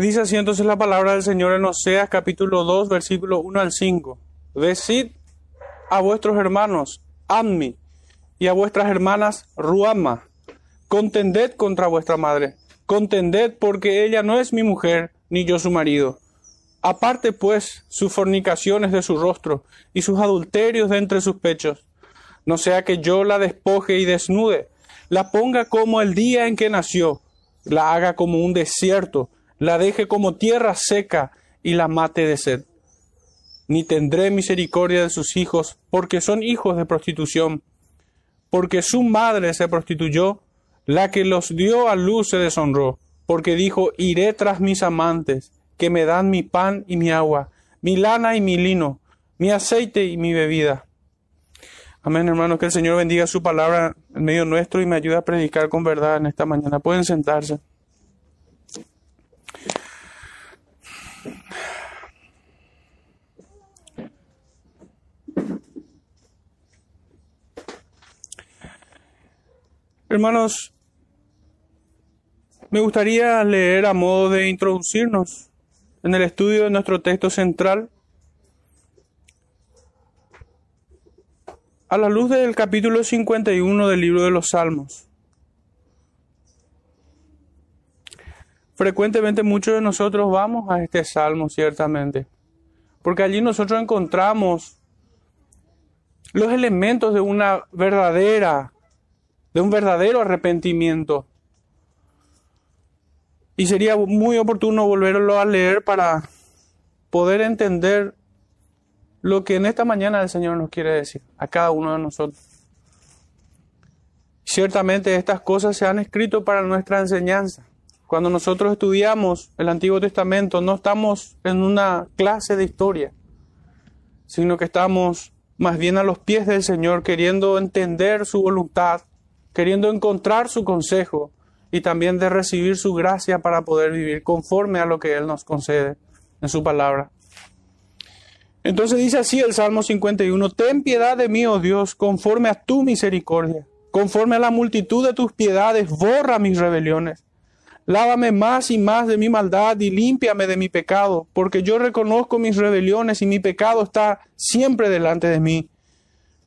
Dice así entonces la palabra del Señor en Oseas capítulo 2 versículo 1 al 5. Decid a vuestros hermanos, Ammi, y a vuestras hermanas, Ruama, contended contra vuestra madre, contended porque ella no es mi mujer, ni yo su marido. Aparte pues sus fornicaciones de su rostro y sus adulterios de entre sus pechos, no sea que yo la despoje y desnude, la ponga como el día en que nació, la haga como un desierto, la deje como tierra seca y la mate de sed. Ni tendré misericordia de sus hijos, porque son hijos de prostitución, porque su madre se prostituyó, la que los dio a luz se deshonró, porque dijo, iré tras mis amantes, que me dan mi pan y mi agua, mi lana y mi lino, mi aceite y mi bebida. Amén, hermanos, que el Señor bendiga su palabra en medio nuestro y me ayude a predicar con verdad en esta mañana. Pueden sentarse. Hermanos, me gustaría leer a modo de introducirnos en el estudio de nuestro texto central a la luz del capítulo 51 del libro de los Salmos. Frecuentemente muchos de nosotros vamos a este salmo, ciertamente, porque allí nosotros encontramos los elementos de una verdadera, de un verdadero arrepentimiento. Y sería muy oportuno volverlo a leer para poder entender lo que en esta mañana el Señor nos quiere decir a cada uno de nosotros. Ciertamente estas cosas se han escrito para nuestra enseñanza. Cuando nosotros estudiamos el Antiguo Testamento no estamos en una clase de historia, sino que estamos más bien a los pies del Señor queriendo entender su voluntad, queriendo encontrar su consejo y también de recibir su gracia para poder vivir conforme a lo que Él nos concede en su palabra. Entonces dice así el Salmo 51, Ten piedad de mí, oh Dios, conforme a tu misericordia, conforme a la multitud de tus piedades, borra mis rebeliones. Lávame más y más de mi maldad y límpiame de mi pecado, porque yo reconozco mis rebeliones y mi pecado está siempre delante de mí.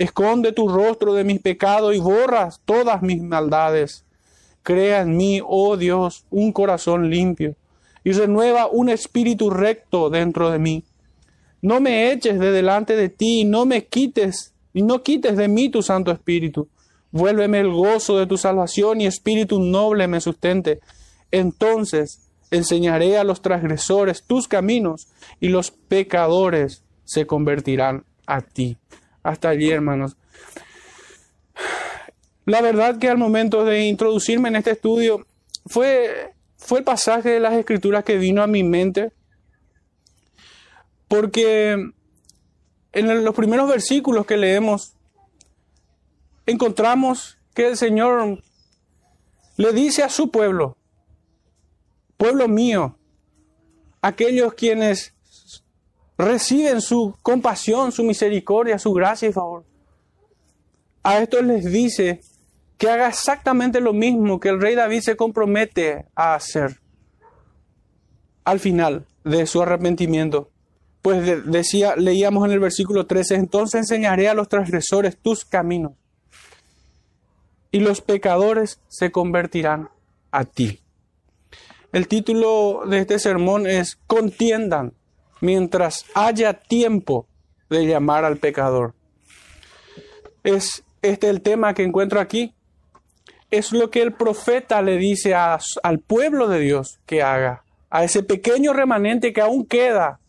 Esconde tu rostro de mis pecados y borras todas mis maldades. Crea en mí, oh Dios, un corazón limpio y renueva un espíritu recto dentro de mí. No me eches de delante de ti, no me quites, y no quites de mí tu Santo Espíritu. Vuélveme el gozo de tu salvación y espíritu noble me sustente. Entonces enseñaré a los transgresores tus caminos y los pecadores se convertirán a ti. Hasta allí, hermanos. La verdad que al momento de introducirme en este estudio fue fue el pasaje de las escrituras que vino a mi mente, porque en los primeros versículos que leemos encontramos que el Señor le dice a su pueblo, pueblo mío, aquellos quienes reciben su compasión, su misericordia, su gracia y favor. A estos les dice que haga exactamente lo mismo que el rey David se compromete a hacer al final de su arrepentimiento. Pues decía, leíamos en el versículo 13, entonces enseñaré a los transgresores tus caminos y los pecadores se convertirán a ti. El título de este sermón es Contiendan mientras haya tiempo de llamar al pecador. Es este el tema que encuentro aquí es lo que el profeta le dice al pueblo de Dios que haga, a ese pequeño remanente que aún queda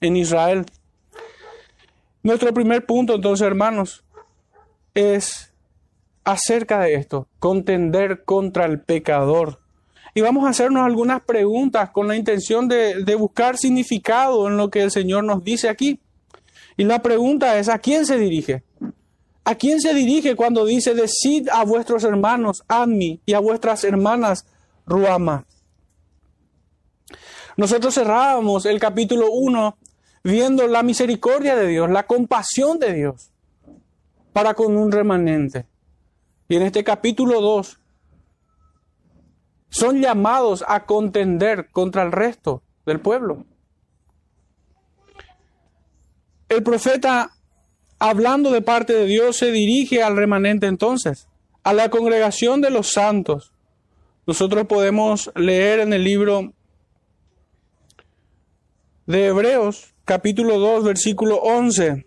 en Israel. Nuestro primer punto, entonces, hermanos, es acerca de esto, contender contra el pecador. Y vamos a hacernos algunas preguntas con la intención de, de buscar significado en lo que el Señor nos dice aquí. Y la pregunta es, ¿a quién se dirige? ¿A quién se dirige cuando dice, decid a vuestros hermanos, Admi, y a vuestras hermanas, Ruama? Nosotros cerrábamos el capítulo 1 viendo la misericordia de Dios, la compasión de Dios para con un remanente. Y en este capítulo 2 son llamados a contender contra el resto del pueblo. El profeta, hablando de parte de Dios, se dirige al remanente entonces, a la congregación de los santos. Nosotros podemos leer en el libro de Hebreos, capítulo 2, versículo 11.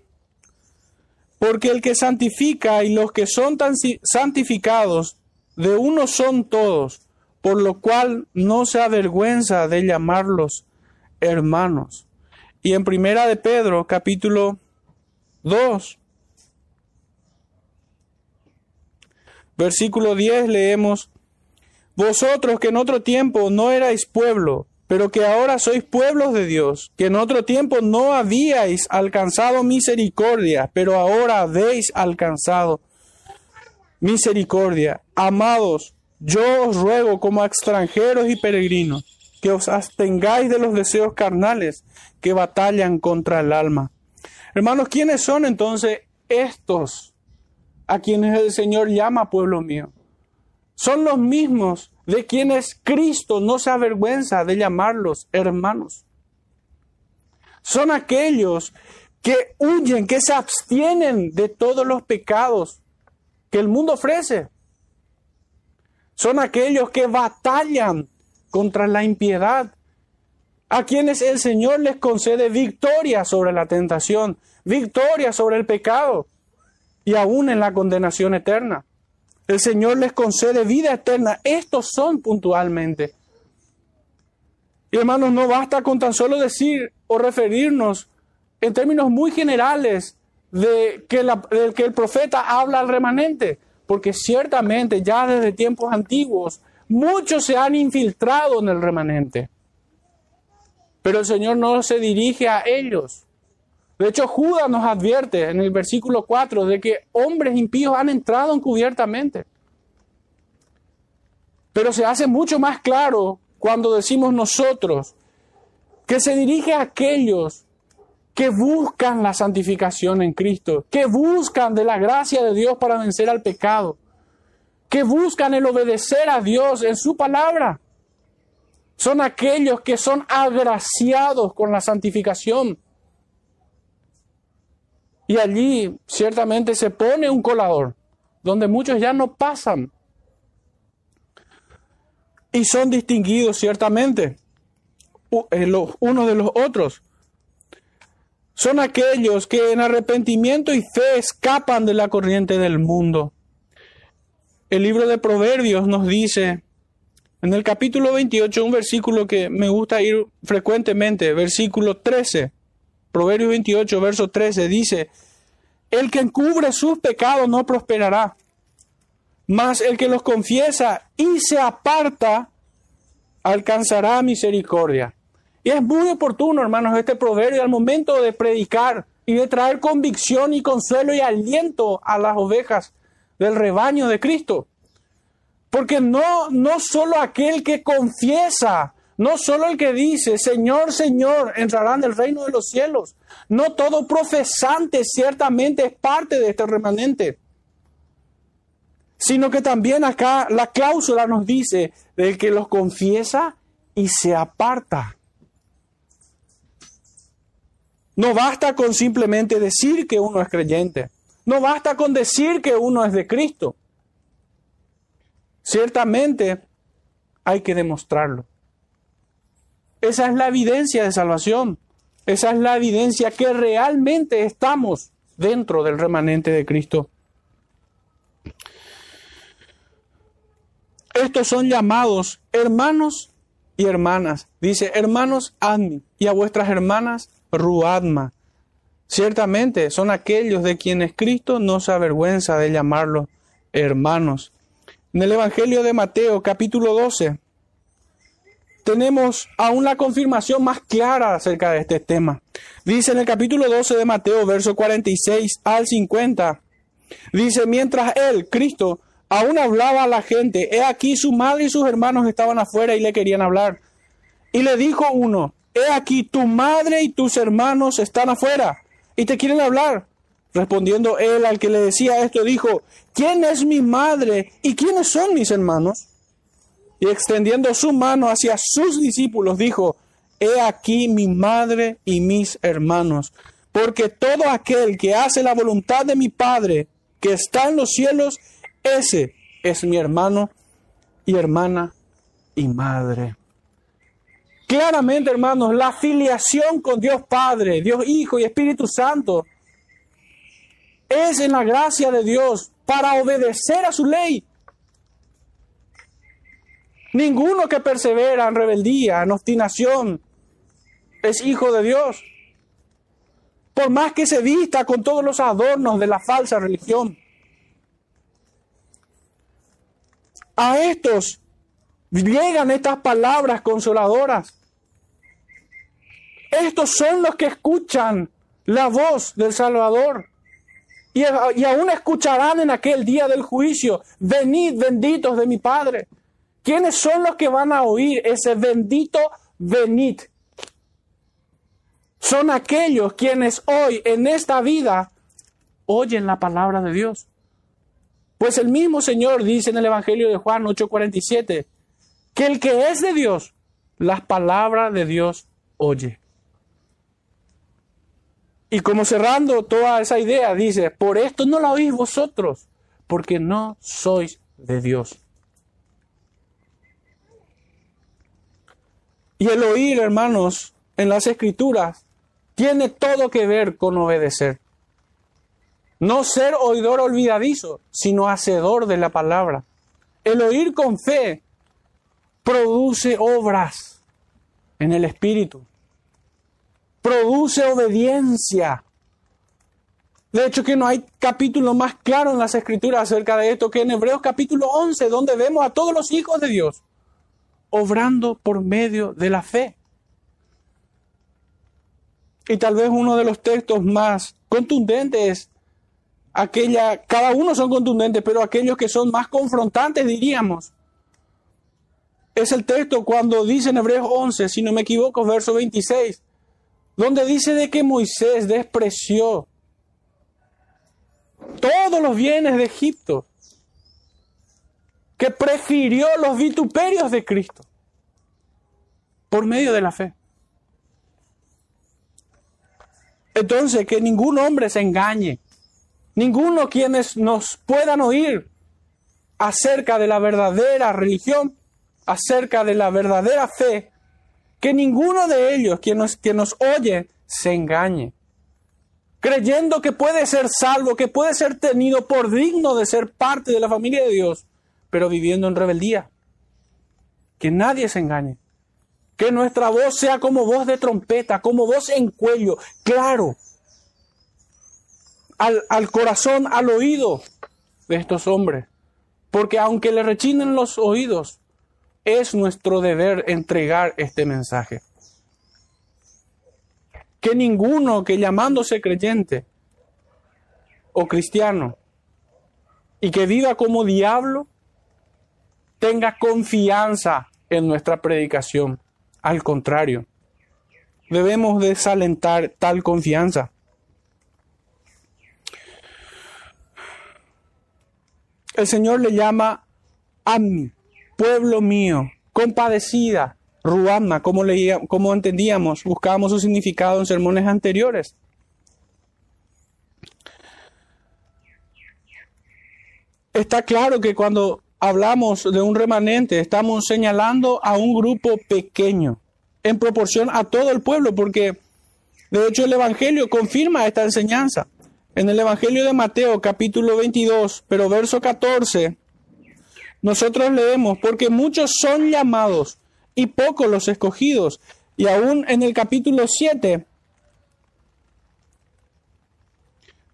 Porque el que santifica y los que son tan santificados, de uno son todos, por lo cual no se avergüenza de llamarlos hermanos. Y en Primera de Pedro, capítulo 2, versículo 10 leemos, Vosotros que en otro tiempo no erais pueblo, pero que ahora sois pueblos de Dios, que en otro tiempo no habíais alcanzado misericordia, pero ahora habéis alcanzado misericordia. Amados, yo os ruego como extranjeros y peregrinos, que os abstengáis de los deseos carnales que batallan contra el alma. Hermanos, ¿quiénes son entonces estos a quienes el Señor llama pueblo mío? Son los mismos de quienes Cristo no se avergüenza de llamarlos hermanos. Son aquellos que huyen, que se abstienen de todos los pecados que el mundo ofrece. Son aquellos que batallan contra la impiedad, a quienes el Señor les concede victoria sobre la tentación, victoria sobre el pecado y aún en la condenación eterna. El Señor les concede vida eterna. Estos son puntualmente. Y hermanos, no basta con tan solo decir o referirnos en términos muy generales de que, de que el profeta habla al remanente, porque ciertamente ya desde tiempos antiguos muchos se han infiltrado en el remanente. Pero el Señor no se dirige a ellos. De hecho, Judas nos advierte en el versículo 4 de que hombres impíos han entrado encubiertamente. Pero se hace mucho más claro cuando decimos nosotros que se dirige a aquellos que buscan la santificación en Cristo, que buscan de la gracia de Dios para vencer al pecado, que buscan el obedecer a Dios en su palabra. Son aquellos que son agraciados con la santificación y allí ciertamente se pone un colador, donde muchos ya no pasan. Y son distinguidos ciertamente eh, unos de los otros. Son aquellos que en arrepentimiento y fe escapan de la corriente del mundo. El libro de Proverbios nos dice, en el capítulo 28, un versículo que me gusta ir frecuentemente, versículo 13. Proverbios 28, verso 13 dice, el que encubre sus pecados no prosperará, mas el que los confiesa y se aparta alcanzará misericordia. Y es muy oportuno, hermanos, este proverbio al momento de predicar y de traer convicción y consuelo y aliento a las ovejas del rebaño de Cristo. Porque no, no solo aquel que confiesa no solo el que dice, Señor, Señor, entrará en el reino de los cielos. No todo profesante ciertamente es parte de este remanente. Sino que también acá la cláusula nos dice del que los confiesa y se aparta. No basta con simplemente decir que uno es creyente. No basta con decir que uno es de Cristo. Ciertamente hay que demostrarlo. Esa es la evidencia de salvación. Esa es la evidencia que realmente estamos dentro del remanente de Cristo. Estos son llamados hermanos y hermanas. Dice, hermanos, Admi, y a vuestras hermanas, Ruadma. Ciertamente son aquellos de quienes Cristo no se avergüenza de llamarlos hermanos. En el Evangelio de Mateo, capítulo 12, tenemos aún la confirmación más clara acerca de este tema. Dice en el capítulo 12 de Mateo, verso 46 al 50, dice, mientras él, Cristo, aún hablaba a la gente, he aquí su madre y sus hermanos estaban afuera y le querían hablar. Y le dijo uno, he aquí tu madre y tus hermanos están afuera y te quieren hablar. Respondiendo él al que le decía esto, dijo, ¿quién es mi madre y quiénes son mis hermanos? Y extendiendo su mano hacia sus discípulos, dijo, He aquí mi madre y mis hermanos, porque todo aquel que hace la voluntad de mi Padre, que está en los cielos, ese es mi hermano y hermana y madre. Claramente, hermanos, la filiación con Dios Padre, Dios Hijo y Espíritu Santo es en la gracia de Dios para obedecer a su ley. Ninguno que persevera en rebeldía, en obstinación, es hijo de Dios. Por más que se vista con todos los adornos de la falsa religión. A estos llegan estas palabras consoladoras. Estos son los que escuchan la voz del Salvador. Y, aún escucharán en aquel día del juicio, venid benditos de mi Padre. ¿Quiénes son los que van a oír ese bendito venid? Son aquellos quienes hoy en esta vida oyen la palabra de Dios. Pues el mismo Señor dice en el Evangelio de Juan 8:47 que el que es de Dios, las palabras de Dios oye. Y como cerrando toda esa idea, dice, por esto no la oís vosotros, porque no sois de Dios. Y el oír, hermanos, en las escrituras, tiene todo que ver con obedecer. No ser oidor olvidadizo, sino hacedor de la palabra. El oír con fe produce obras en el espíritu. Produce obediencia. De hecho, que no hay capítulo más claro en las escrituras acerca de esto que en Hebreos capítulo 11, donde vemos a todos los hijos de Dios obrando por medio de la fe. Y tal vez uno de los textos más contundentes es aquella, cada uno son contundentes, pero aquellos que son más confrontantes diríamos, es el texto cuando dice en Hebreos 11, si no me equivoco, verso 26, donde dice de que Moisés despreció todos los bienes de Egipto que prefirió los vituperios de Cristo por medio de la fe. Entonces, que ningún hombre se engañe, ninguno quienes nos puedan oír acerca de la verdadera religión, acerca de la verdadera fe, que ninguno de ellos quien nos, que nos oye se engañe, creyendo que puede ser salvo, que puede ser tenido por digno de ser parte de la familia de Dios, pero viviendo en rebeldía. Que nadie se engañe. Que nuestra voz sea como voz de trompeta, como voz en cuello, claro. Al, al corazón, al oído de estos hombres. Porque aunque le rechinen los oídos, es nuestro deber entregar este mensaje. Que ninguno que llamándose creyente o cristiano y que viva como diablo tenga confianza en nuestra predicación. Al contrario, debemos desalentar tal confianza. El Señor le llama Ammi, pueblo mío, compadecida, Ruama, como, leía, como entendíamos, buscábamos su significado en sermones anteriores. Está claro que cuando hablamos de un remanente, estamos señalando a un grupo pequeño en proporción a todo el pueblo, porque de hecho el Evangelio confirma esta enseñanza. En el Evangelio de Mateo capítulo 22, pero verso 14, nosotros leemos, porque muchos son llamados y pocos los escogidos. Y aún en el capítulo 7,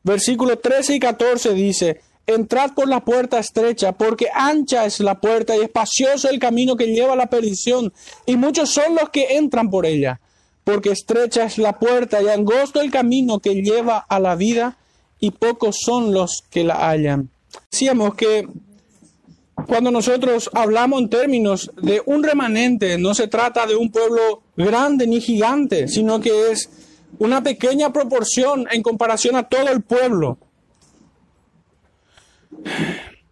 versículo 13 y 14 dice, entrad por la puerta estrecha, porque ancha es la puerta y espacioso el camino que lleva a la perdición, y muchos son los que entran por ella, porque estrecha es la puerta y angosto el camino que lleva a la vida, y pocos son los que la hallan. Decíamos que cuando nosotros hablamos en términos de un remanente, no se trata de un pueblo grande ni gigante, sino que es una pequeña proporción en comparación a todo el pueblo.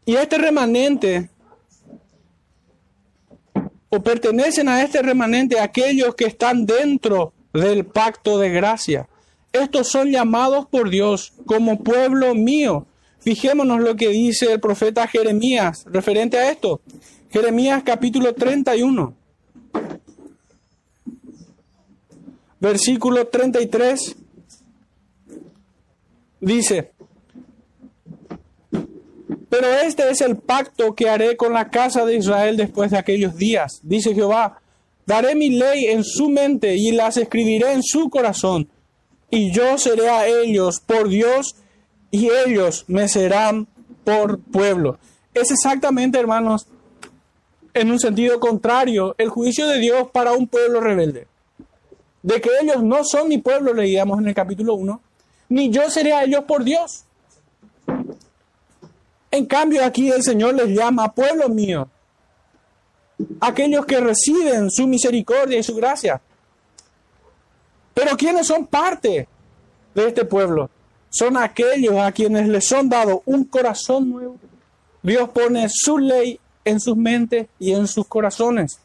Y este remanente, o pertenecen a este remanente aquellos que están dentro del pacto de gracia. Estos son llamados por Dios como pueblo mío. Fijémonos lo que dice el profeta Jeremías referente a esto. Jeremías capítulo 31. Versículo 33. Dice, pero este es el pacto que haré con la casa de Israel después de aquellos días, dice Jehová. Daré mi ley en su mente y las escribiré en su corazón. Y yo seré a ellos por Dios y ellos me serán por pueblo. Es exactamente, hermanos, en un sentido contrario, el juicio de Dios para un pueblo rebelde. De que ellos no son mi pueblo, leíamos en el capítulo 1, ni yo seré a ellos por Dios. En cambio, aquí el Señor les llama pueblo mío, aquellos que reciben su misericordia y su gracia. Pero quienes son parte de este pueblo son aquellos a quienes les son dado un corazón nuevo. Dios pone su ley en sus mentes y en sus corazones.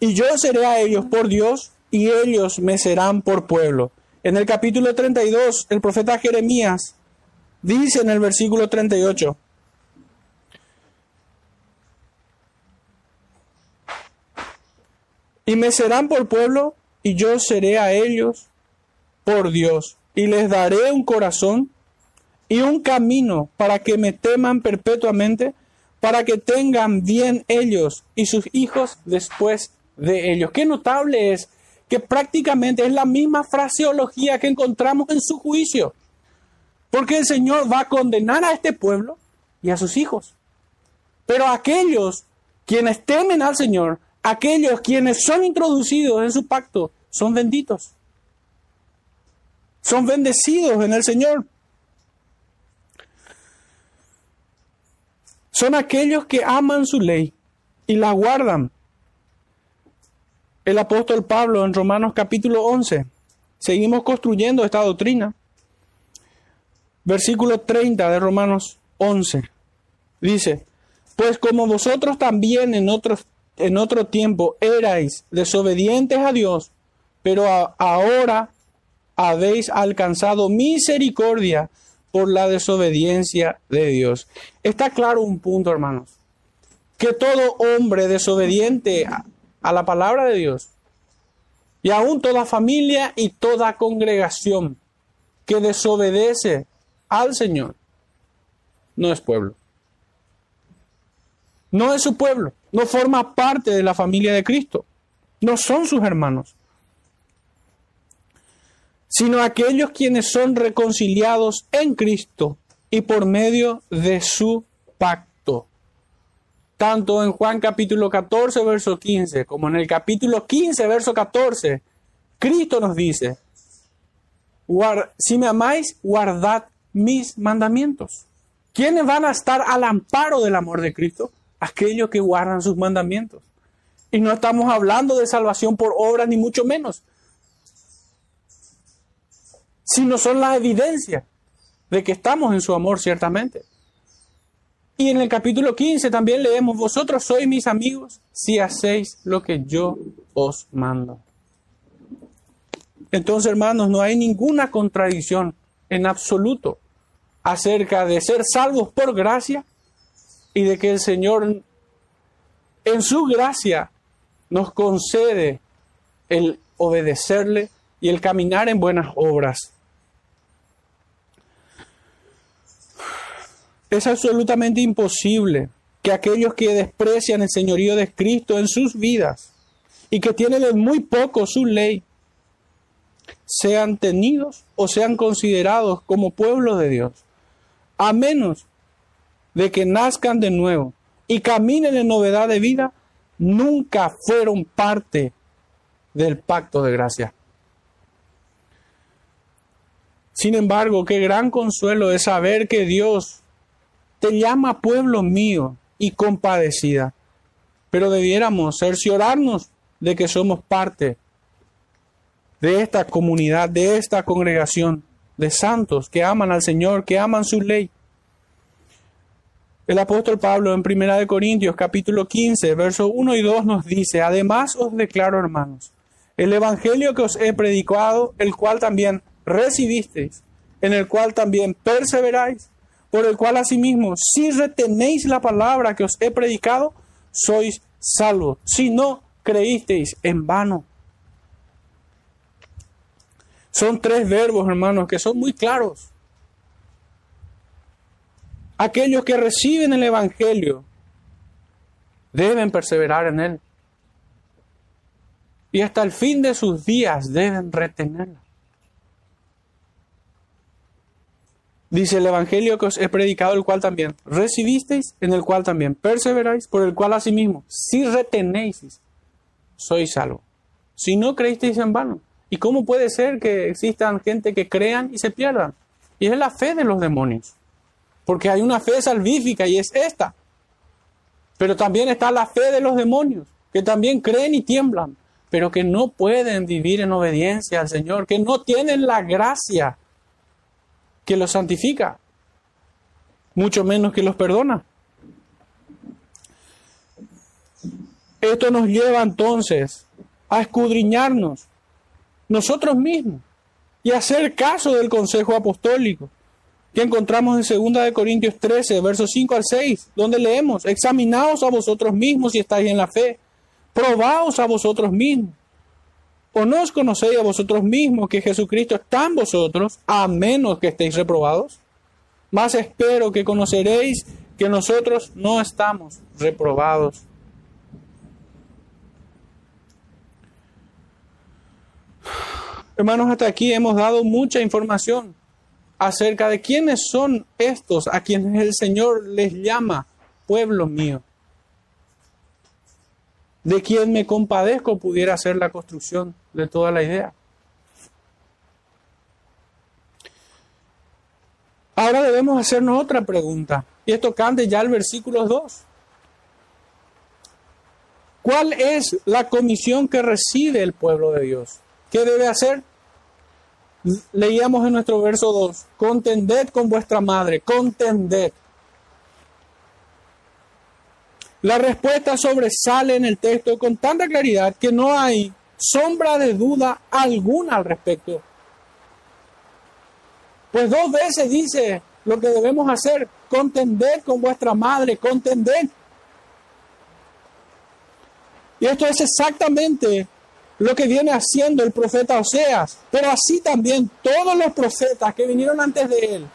Y yo seré a ellos por Dios y ellos me serán por pueblo. En el capítulo 32, el profeta Jeremías Dice en el versículo 38. Y me serán por pueblo, y yo seré a ellos por Dios, y les daré un corazón y un camino para que me teman perpetuamente, para que tengan bien ellos y sus hijos después de ellos. Qué notable es que prácticamente es la misma fraseología que encontramos en su juicio. Porque el Señor va a condenar a este pueblo y a sus hijos. Pero aquellos quienes temen al Señor, aquellos quienes son introducidos en su pacto, son benditos. Son bendecidos en el Señor. Son aquellos que aman su ley y la guardan. El apóstol Pablo en Romanos capítulo 11. Seguimos construyendo esta doctrina. Versículo 30 de Romanos 11. Dice, pues como vosotros también en, en otro tiempo erais desobedientes a Dios, pero ahora habéis alcanzado misericordia por la desobediencia de Dios. Está claro un punto, hermanos, que todo hombre desobediente a la palabra de Dios, y aún toda familia y toda congregación que desobedece al Señor, no es pueblo. No es su pueblo, no forma parte de la familia de Cristo, no son sus hermanos, sino aquellos quienes son reconciliados en Cristo y por medio de su pacto. Tanto en Juan capítulo 14, verso 15, como en el capítulo 15, verso 14, Cristo nos dice, si me amáis, guardad mis mandamientos. ¿Quiénes van a estar al amparo del amor de Cristo? Aquellos que guardan sus mandamientos. Y no estamos hablando de salvación por obras, ni mucho menos, sino son la evidencia de que estamos en su amor, ciertamente. Y en el capítulo 15 también leemos, vosotros sois mis amigos si hacéis lo que yo os mando. Entonces, hermanos, no hay ninguna contradicción en absoluto acerca de ser salvos por gracia y de que el Señor en su gracia nos concede el obedecerle y el caminar en buenas obras. Es absolutamente imposible que aquellos que desprecian el señorío de Cristo en sus vidas y que tienen en muy poco su ley, sean tenidos o sean considerados como pueblo de Dios. a menos de que nazcan de nuevo y caminen en novedad de vida, nunca fueron parte del pacto de gracia. Sin embargo, qué gran consuelo es saber que Dios te llama pueblo mío y compadecida. Pero debiéramos cerciorarnos de que somos parte de esta comunidad, de esta congregación de santos que aman al Señor, que aman su ley. El apóstol Pablo en 1 Corintios capítulo 15, versos 1 y 2 nos dice, además os declaro hermanos, el evangelio que os he predicado, el cual también recibisteis, en el cual también perseveráis, por el cual asimismo, si retenéis la palabra que os he predicado, sois salvos. Si no creísteis en vano. Son tres verbos, hermanos, que son muy claros. Aquellos que reciben el Evangelio deben perseverar en él. Y hasta el fin de sus días deben retenerlo. Dice el Evangelio que os he predicado, el cual también recibisteis, en el cual también perseveráis, por el cual asimismo, si retenéis, sois salvo. Si no creísteis en vano. ¿Y cómo puede ser que existan gente que crean y se pierdan? Y es la fe de los demonios. Porque hay una fe salvífica y es esta. Pero también está la fe de los demonios, que también creen y tiemblan, pero que no pueden vivir en obediencia al Señor, que no tienen la gracia que los santifica, mucho menos que los perdona. Esto nos lleva entonces a escudriñarnos nosotros mismos y hacer caso del consejo apostólico que encontramos en 2 de Corintios 13, versos 5 al 6, donde leemos, examinaos a vosotros mismos si estáis en la fe, probaos a vosotros mismos ¿O no os conocéis a vosotros mismos que Jesucristo está en vosotros, a menos que estéis reprobados? Más espero que conoceréis que nosotros no estamos reprobados. Hermanos, hasta aquí hemos dado mucha información acerca de quiénes son estos a quienes el Señor les llama pueblo mío de quien me compadezco pudiera ser la construcción de toda la idea. Ahora debemos hacernos otra pregunta, y esto cante ya el versículo 2. ¿Cuál es la comisión que recibe el pueblo de Dios? ¿Qué debe hacer? Leíamos en nuestro verso 2, contended con vuestra madre, contended. La respuesta sobresale en el texto con tanta claridad que no hay sombra de duda alguna al respecto. Pues dos veces dice lo que debemos hacer, contender con vuestra madre, contender. Y esto es exactamente lo que viene haciendo el profeta Oseas, pero así también todos los profetas que vinieron antes de él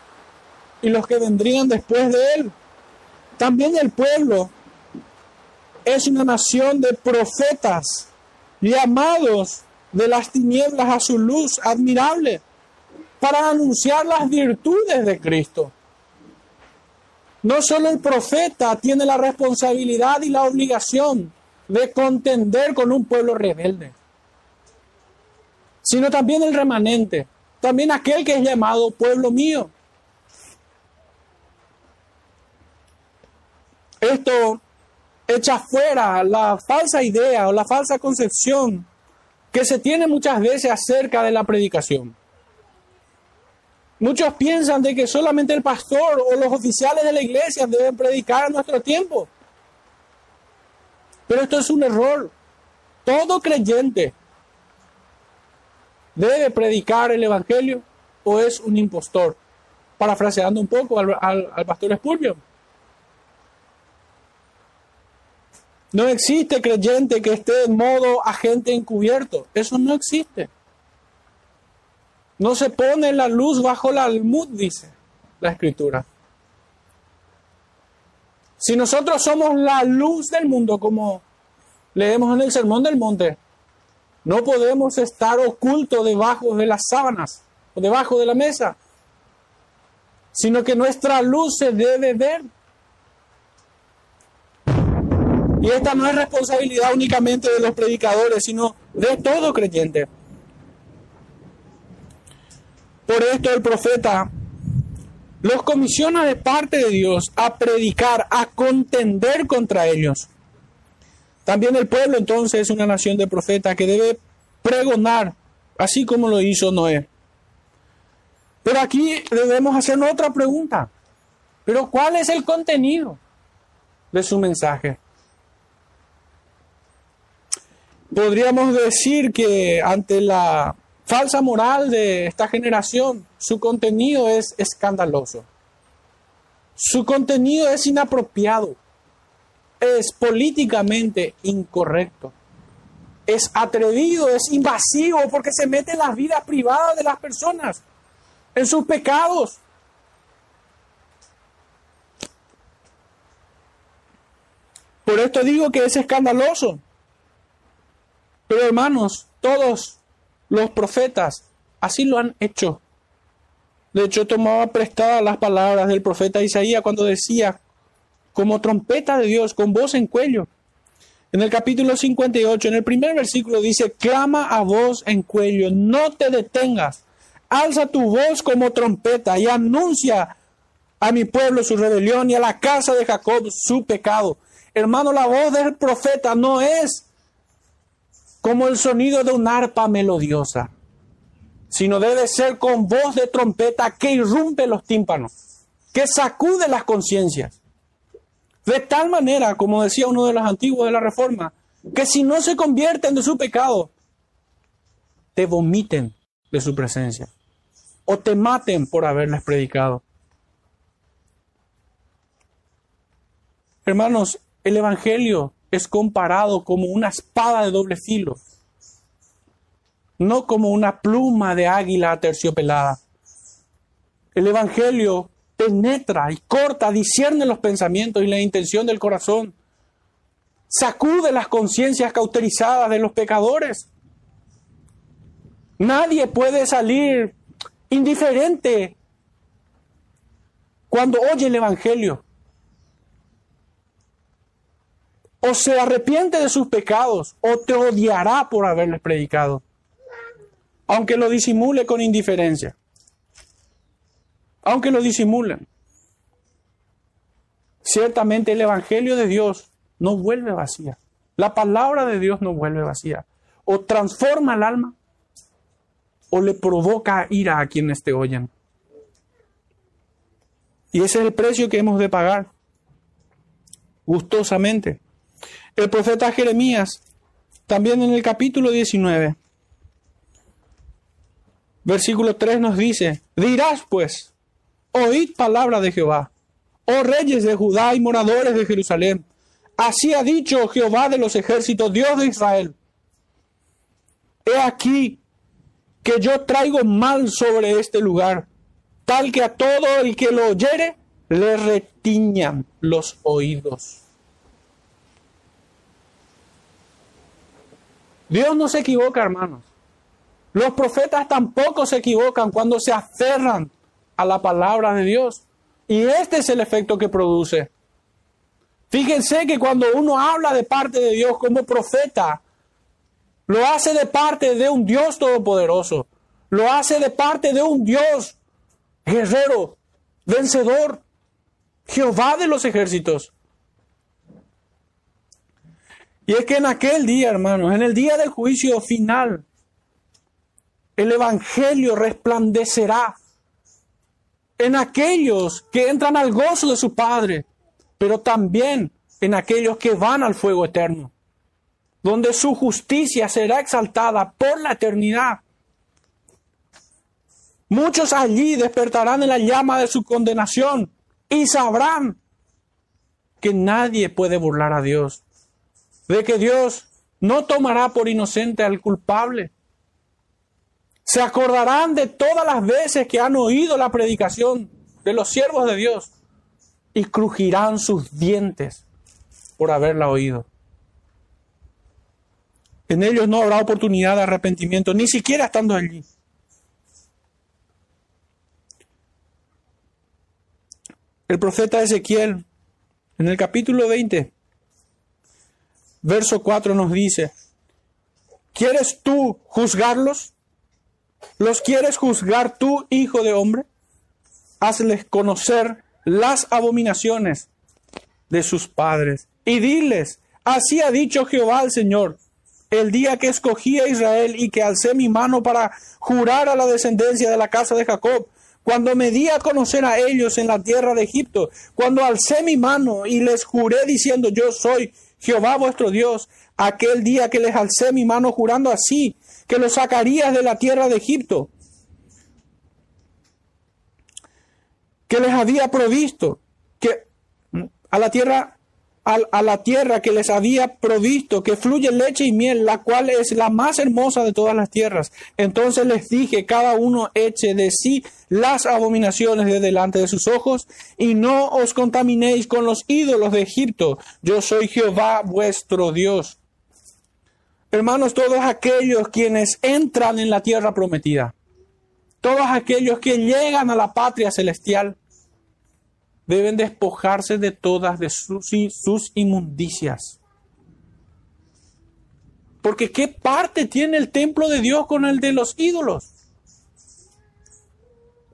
y los que vendrían después de él. También el pueblo es una nación de profetas llamados de las tinieblas a su luz admirable para anunciar las virtudes de Cristo. No solo el profeta tiene la responsabilidad y la obligación de contender con un pueblo rebelde, sino también el remanente, también aquel que es llamado pueblo mío. Esto echa fuera la falsa idea o la falsa concepción que se tiene muchas veces acerca de la predicación. Muchos piensan de que solamente el pastor o los oficiales de la iglesia deben predicar en nuestro tiempo. Pero esto es un error. Todo creyente debe predicar el Evangelio o es un impostor. Parafraseando un poco al, al pastor Spurgeon. No existe creyente que esté en modo agente encubierto. Eso no existe. No se pone la luz bajo la almud, dice la escritura. Si nosotros somos la luz del mundo, como leemos en el Sermón del Monte, no podemos estar ocultos debajo de las sábanas o debajo de la mesa. sino que nuestra luz se debe ver. Y esta no es responsabilidad únicamente de los predicadores, sino de todo creyente. Por esto el profeta los comisiona de parte de Dios a predicar, a contender contra ellos. También el pueblo entonces es una nación de profetas que debe pregonar, así como lo hizo Noé. Pero aquí debemos hacernos otra pregunta. ¿Pero cuál es el contenido de su mensaje? Podríamos decir que ante la falsa moral de esta generación, su contenido es escandaloso. Su contenido es inapropiado. Es políticamente incorrecto. Es atrevido, es invasivo porque se mete en las vidas privadas de las personas, en sus pecados. Por esto digo que es escandaloso. Pero hermanos, todos los profetas así lo han hecho. De hecho, tomaba prestadas las palabras del profeta Isaías cuando decía, como trompeta de Dios, con voz en cuello. En el capítulo 58, en el primer versículo dice, clama a voz en cuello, no te detengas, alza tu voz como trompeta y anuncia a mi pueblo su rebelión y a la casa de Jacob su pecado. Hermano, la voz del profeta no es como el sonido de un arpa melodiosa, sino debe ser con voz de trompeta que irrumpe los tímpanos, que sacude las conciencias. De tal manera, como decía uno de los antiguos de la Reforma, que si no se convierten de su pecado, te vomiten de su presencia o te maten por haberles predicado. Hermanos, el Evangelio es comparado como una espada de doble filo, no como una pluma de águila aterciopelada. El Evangelio penetra y corta, discierne los pensamientos y la intención del corazón, sacude las conciencias cauterizadas de los pecadores. Nadie puede salir indiferente cuando oye el Evangelio o se arrepiente de sus pecados o te odiará por haberles predicado, aunque lo disimule con indiferencia, aunque lo disimulen. Ciertamente el Evangelio de Dios no vuelve vacía, la palabra de Dios no vuelve vacía, o transforma el alma o le provoca ira a quienes te oyen. Y ese es el precio que hemos de pagar gustosamente. El profeta Jeremías, también en el capítulo 19, versículo 3 nos dice, dirás pues, oíd palabra de Jehová, oh reyes de Judá y moradores de Jerusalén, así ha dicho Jehová de los ejércitos, Dios de Israel. He aquí que yo traigo mal sobre este lugar, tal que a todo el que lo oyere le retiñan los oídos. Dios no se equivoca, hermanos. Los profetas tampoco se equivocan cuando se aferran a la palabra de Dios. Y este es el efecto que produce. Fíjense que cuando uno habla de parte de Dios como profeta, lo hace de parte de un Dios todopoderoso. Lo hace de parte de un Dios guerrero, vencedor, Jehová de los ejércitos. Y es que en aquel día, hermanos, en el día del juicio final, el Evangelio resplandecerá en aquellos que entran al gozo de su Padre, pero también en aquellos que van al fuego eterno, donde su justicia será exaltada por la eternidad. Muchos allí despertarán en la llama de su condenación y sabrán que nadie puede burlar a Dios de que Dios no tomará por inocente al culpable. Se acordarán de todas las veces que han oído la predicación de los siervos de Dios y crujirán sus dientes por haberla oído. En ellos no habrá oportunidad de arrepentimiento, ni siquiera estando allí. el profeta Ezequiel, en el capítulo 20, verso 4 nos dice, ¿quieres tú juzgarlos? ¿Los quieres juzgar tú, hijo de hombre? Hazles conocer las abominaciones de sus padres y diles, así ha dicho Jehová el Señor, el día que escogí a Israel y que alcé mi mano para jurar a la descendencia de la casa de Jacob, cuando me di a conocer a ellos en la tierra de Egipto, cuando alcé mi mano y les juré diciendo, yo soy Jehová vuestro Dios, aquel día que les alcé mi mano jurando así, que los sacarías de la tierra de Egipto, que les había provisto, que a la tierra a, la tierra que les había provisto, que fluye leche y miel, la cual es la más hermosa de todas las tierras. Entonces les dije, cada uno eche de sí las abominaciones de delante de sus ojos, y no os contaminéis con los ídolos de Egipto. Yo soy Jehová vuestro Dios. Hermanos, todos aquellos quienes entran en la tierra prometida, todos aquellos que llegan a la patria celestial, deben despojarse de todas de sus, sus inmundicias. Porque ¿qué parte tiene el templo de Dios con el de los ídolos?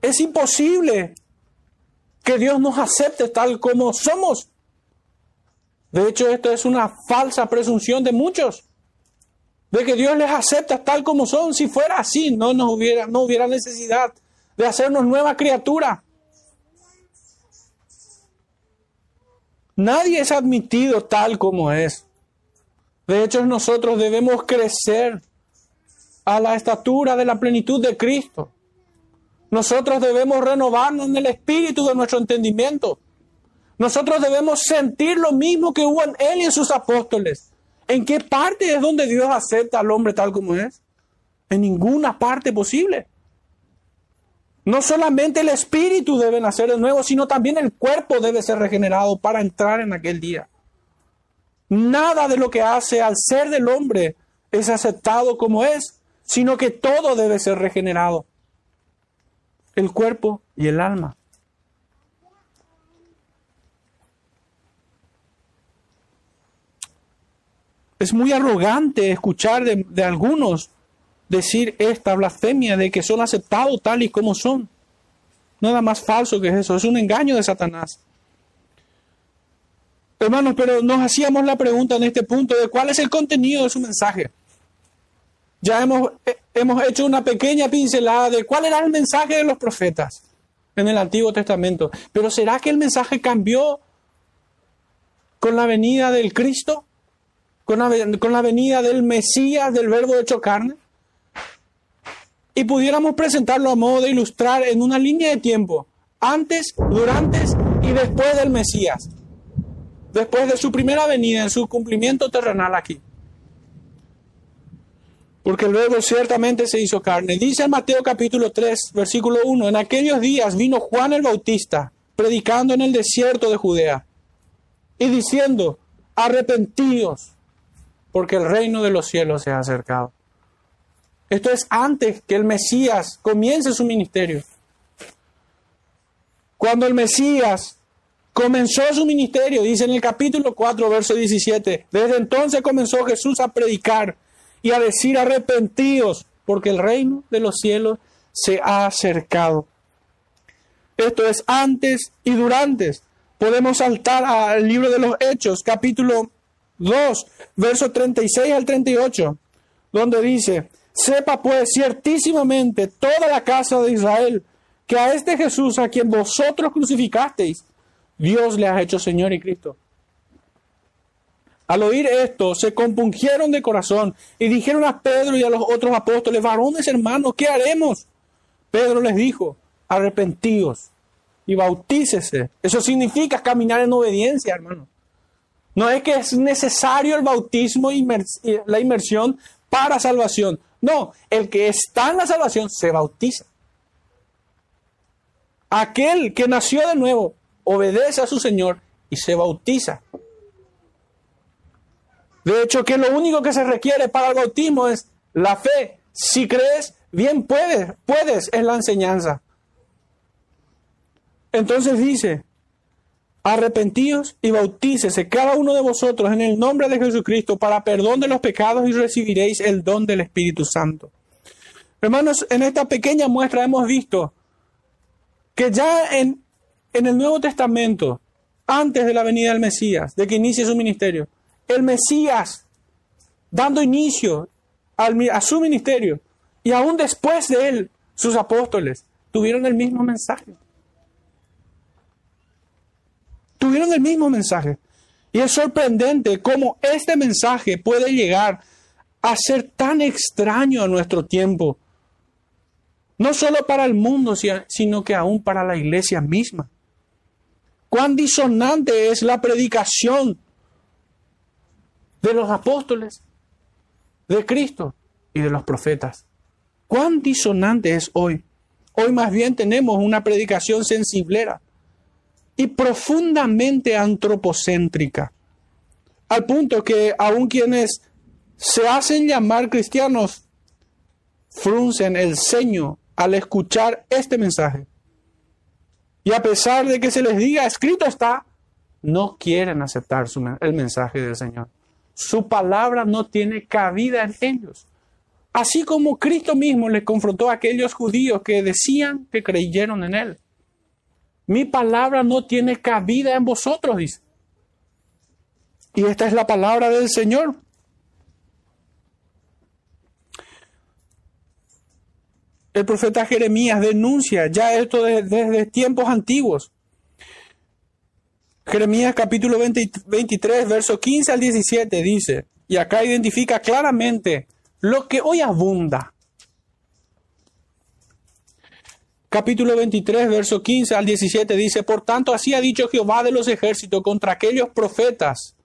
Es imposible que Dios nos acepte tal como somos. De hecho, esto es una falsa presunción de muchos, de que Dios les acepta tal como son. Si fuera así, no, nos hubiera, no hubiera necesidad de hacernos nueva criatura. Nadie es admitido tal como es. De hecho, nosotros debemos crecer a la estatura de la plenitud de Cristo. Nosotros debemos renovarnos en el espíritu de nuestro entendimiento. Nosotros debemos sentir lo mismo que hubo en Él y en sus apóstoles. ¿En qué parte es donde Dios acepta al hombre tal como es? En ninguna parte posible. No solamente el espíritu debe nacer de nuevo, sino también el cuerpo debe ser regenerado para entrar en aquel día. Nada de lo que hace al ser del hombre es aceptado como es, sino que todo debe ser regenerado. El cuerpo y el alma. Es muy arrogante escuchar de, de algunos decir esta blasfemia de que son aceptados tal y como son. Nada más falso que eso, es un engaño de Satanás. Hermanos, pero nos hacíamos la pregunta en este punto de cuál es el contenido de su mensaje. Ya hemos, eh, hemos hecho una pequeña pincelada de cuál era el mensaje de los profetas en el Antiguo Testamento. Pero ¿será que el mensaje cambió con la venida del Cristo? ¿Con la, con la venida del Mesías, del verbo hecho carne? Y pudiéramos presentarlo a modo de ilustrar en una línea de tiempo, antes, durante y después del Mesías, después de su primera venida, en su cumplimiento terrenal aquí. Porque luego ciertamente se hizo carne. Dice en Mateo capítulo 3, versículo 1, en aquellos días vino Juan el Bautista, predicando en el desierto de Judea, y diciendo, arrepentidos, porque el reino de los cielos se ha acercado. Esto es antes que el Mesías comience su ministerio. Cuando el Mesías comenzó su ministerio, dice en el capítulo 4, verso 17, desde entonces comenzó Jesús a predicar y a decir arrepentidos, porque el reino de los cielos se ha acercado. Esto es antes y durante. Podemos saltar al libro de los Hechos, capítulo 2, verso 36 al 38, donde dice, Sepa pues ciertísimamente toda la casa de Israel que a este Jesús a quien vosotros crucificasteis, Dios le ha hecho Señor y Cristo. Al oír esto, se compungieron de corazón y dijeron a Pedro y a los otros apóstoles, varones hermanos, ¿qué haremos? Pedro les dijo, arrepentíos y bautícese. Eso significa caminar en obediencia, hermano. No es que es necesario el bautismo y la inmersión para salvación. No, el que está en la salvación se bautiza. Aquel que nació de nuevo obedece a su Señor y se bautiza. De hecho, que lo único que se requiere para el bautismo es la fe. Si crees, bien puedes, puedes, es la enseñanza. Entonces dice, arrepentíos y bautícese cada uno de vosotros en el nombre de Jesucristo para perdón de los pecados y recibiréis el don del Espíritu Santo. Hermanos, en esta pequeña muestra hemos visto que ya en, en el Nuevo Testamento, antes de la venida del Mesías, de que inicie su ministerio, el Mesías, dando inicio a su ministerio, y aún después de él, sus apóstoles, tuvieron el mismo mensaje tuvieron el mismo mensaje. Y es sorprendente cómo este mensaje puede llegar a ser tan extraño a nuestro tiempo. No solo para el mundo, sino que aún para la iglesia misma. Cuán disonante es la predicación de los apóstoles, de Cristo y de los profetas. Cuán disonante es hoy. Hoy más bien tenemos una predicación sensiblera y profundamente antropocéntrica, al punto que aun quienes se hacen llamar cristianos fruncen el ceño al escuchar este mensaje. Y a pesar de que se les diga, escrito está, no quieren aceptar el mensaje del Señor. Su palabra no tiene cabida en ellos. Así como Cristo mismo le confrontó a aquellos judíos que decían que creyeron en Él. Mi palabra no tiene cabida en vosotros, dice. Y esta es la palabra del Señor. El profeta Jeremías denuncia ya esto desde, tiempos antiguos. Jeremías capítulo 23, verso 15 al 17 dice, y acá identifica claramente lo que hoy abunda capítulo 23, verso 15 al 17 dice, Por tanto, así ha dicho Jehová de los ejércitos contra aquellos profetas.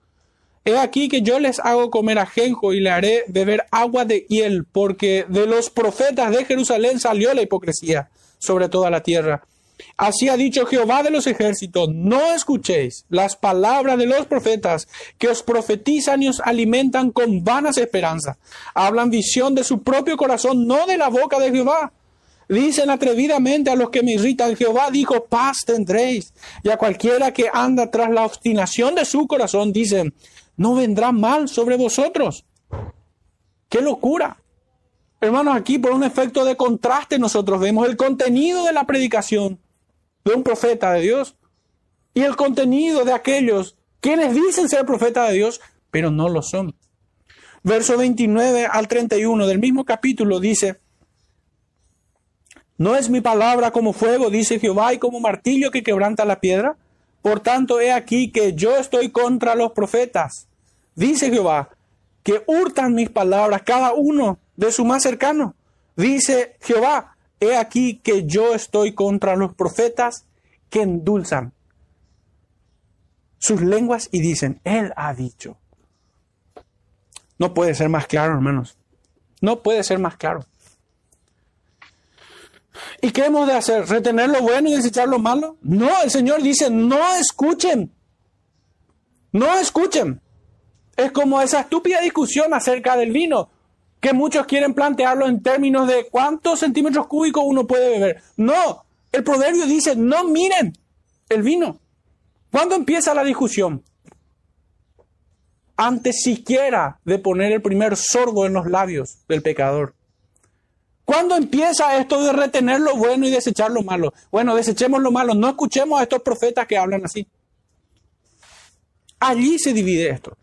He aquí que yo les hago comer ajenjo y le haré beber agua de hiel, porque de los profetas de Jerusalén salió la hipocresía sobre toda la tierra. Así ha dicho Jehová de los ejércitos, no escuchéis las palabras de los profetas que os profetizan y os alimentan con vanas esperanzas. Hablan visión de su propio corazón, no de la boca de Jehová Dicen atrevidamente a los que me irritan, Jehová dijo, paz tendréis. Y a cualquiera que anda tras la obstinación de su corazón, dicen, no vendrá mal sobre vosotros. ¡Qué locura! Hermanos, aquí por un efecto de contraste nosotros vemos el contenido de la predicación de un profeta de Dios y el contenido de aquellos quienes dicen ser profeta de Dios, pero no lo son. Verso 29 al 31 del mismo capítulo dice, ¿No es mi palabra como fuego, dice Jehová, y como martillo que quebranta la piedra? Por tanto, he aquí que yo estoy contra los profetas, dice Jehová, que hurtan mis palabras cada uno de su más cercano. Dice Jehová, he aquí que yo estoy contra los profetas que endulzan sus lenguas y dicen, Él ha dicho. No puede ser más claro, hermanos. No puede ser más claro. ¿Y qué hemos de hacer? ¿Retener lo bueno y desechar lo malo? No, el Señor dice, no escuchen. No escuchen. Es como esa estúpida discusión acerca del vino, que muchos quieren plantearlo en términos de cuántos centímetros cúbicos uno puede beber. No, el proverbio dice, no miren el vino. ¿Cuándo empieza la discusión? Antes siquiera de poner el primer sorbo en los labios del pecador. ¿Cuándo empieza esto de retener lo bueno y desechar lo malo? Bueno, desechemos lo malo, no escuchemos a estos profetas que hablan así. Allí se divide esto.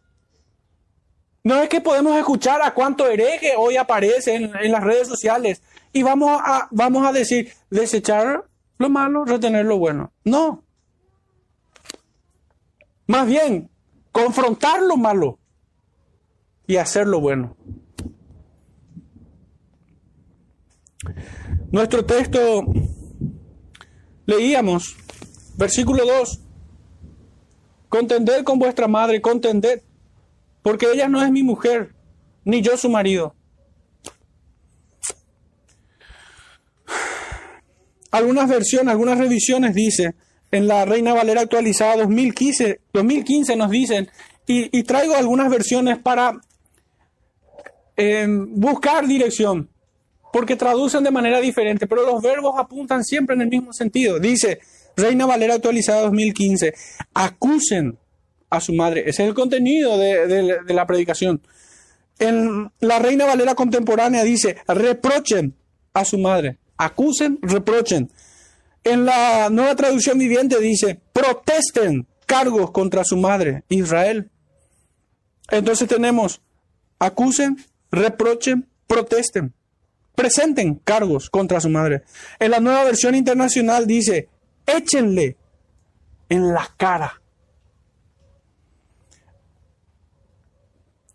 No es que podemos escuchar a cuánto hereje hoy aparece en, en, las redes sociales y vamos a, vamos a decir desechar lo malo, retener lo bueno. No. Más bien, confrontar lo malo y hacer lo bueno. Nuestro texto leíamos, versículo 2, contended con vuestra madre, contended, porque ella no es mi mujer, ni yo su marido. Algunas versiones, algunas revisiones dice, en la Reina Valera actualizada 2015, 2015 nos dicen, y, traigo algunas versiones para eh, buscar dirección porque traducen de manera diferente, pero los verbos apuntan siempre en el mismo sentido. Dice, Reina Valera actualizada 2015. Acusen a su madre. Ese es el contenido de, la predicación. En la Reina Valera contemporánea dice, reprochen a su madre. Acusen, reprochen. En la nueva traducción viviente dice, protesten cargos contra su madre, Israel. Entonces tenemos, acusen, reprochen, protesten, presenten cargos contra su madre. En la nueva versión internacional dice, échenle en la cara.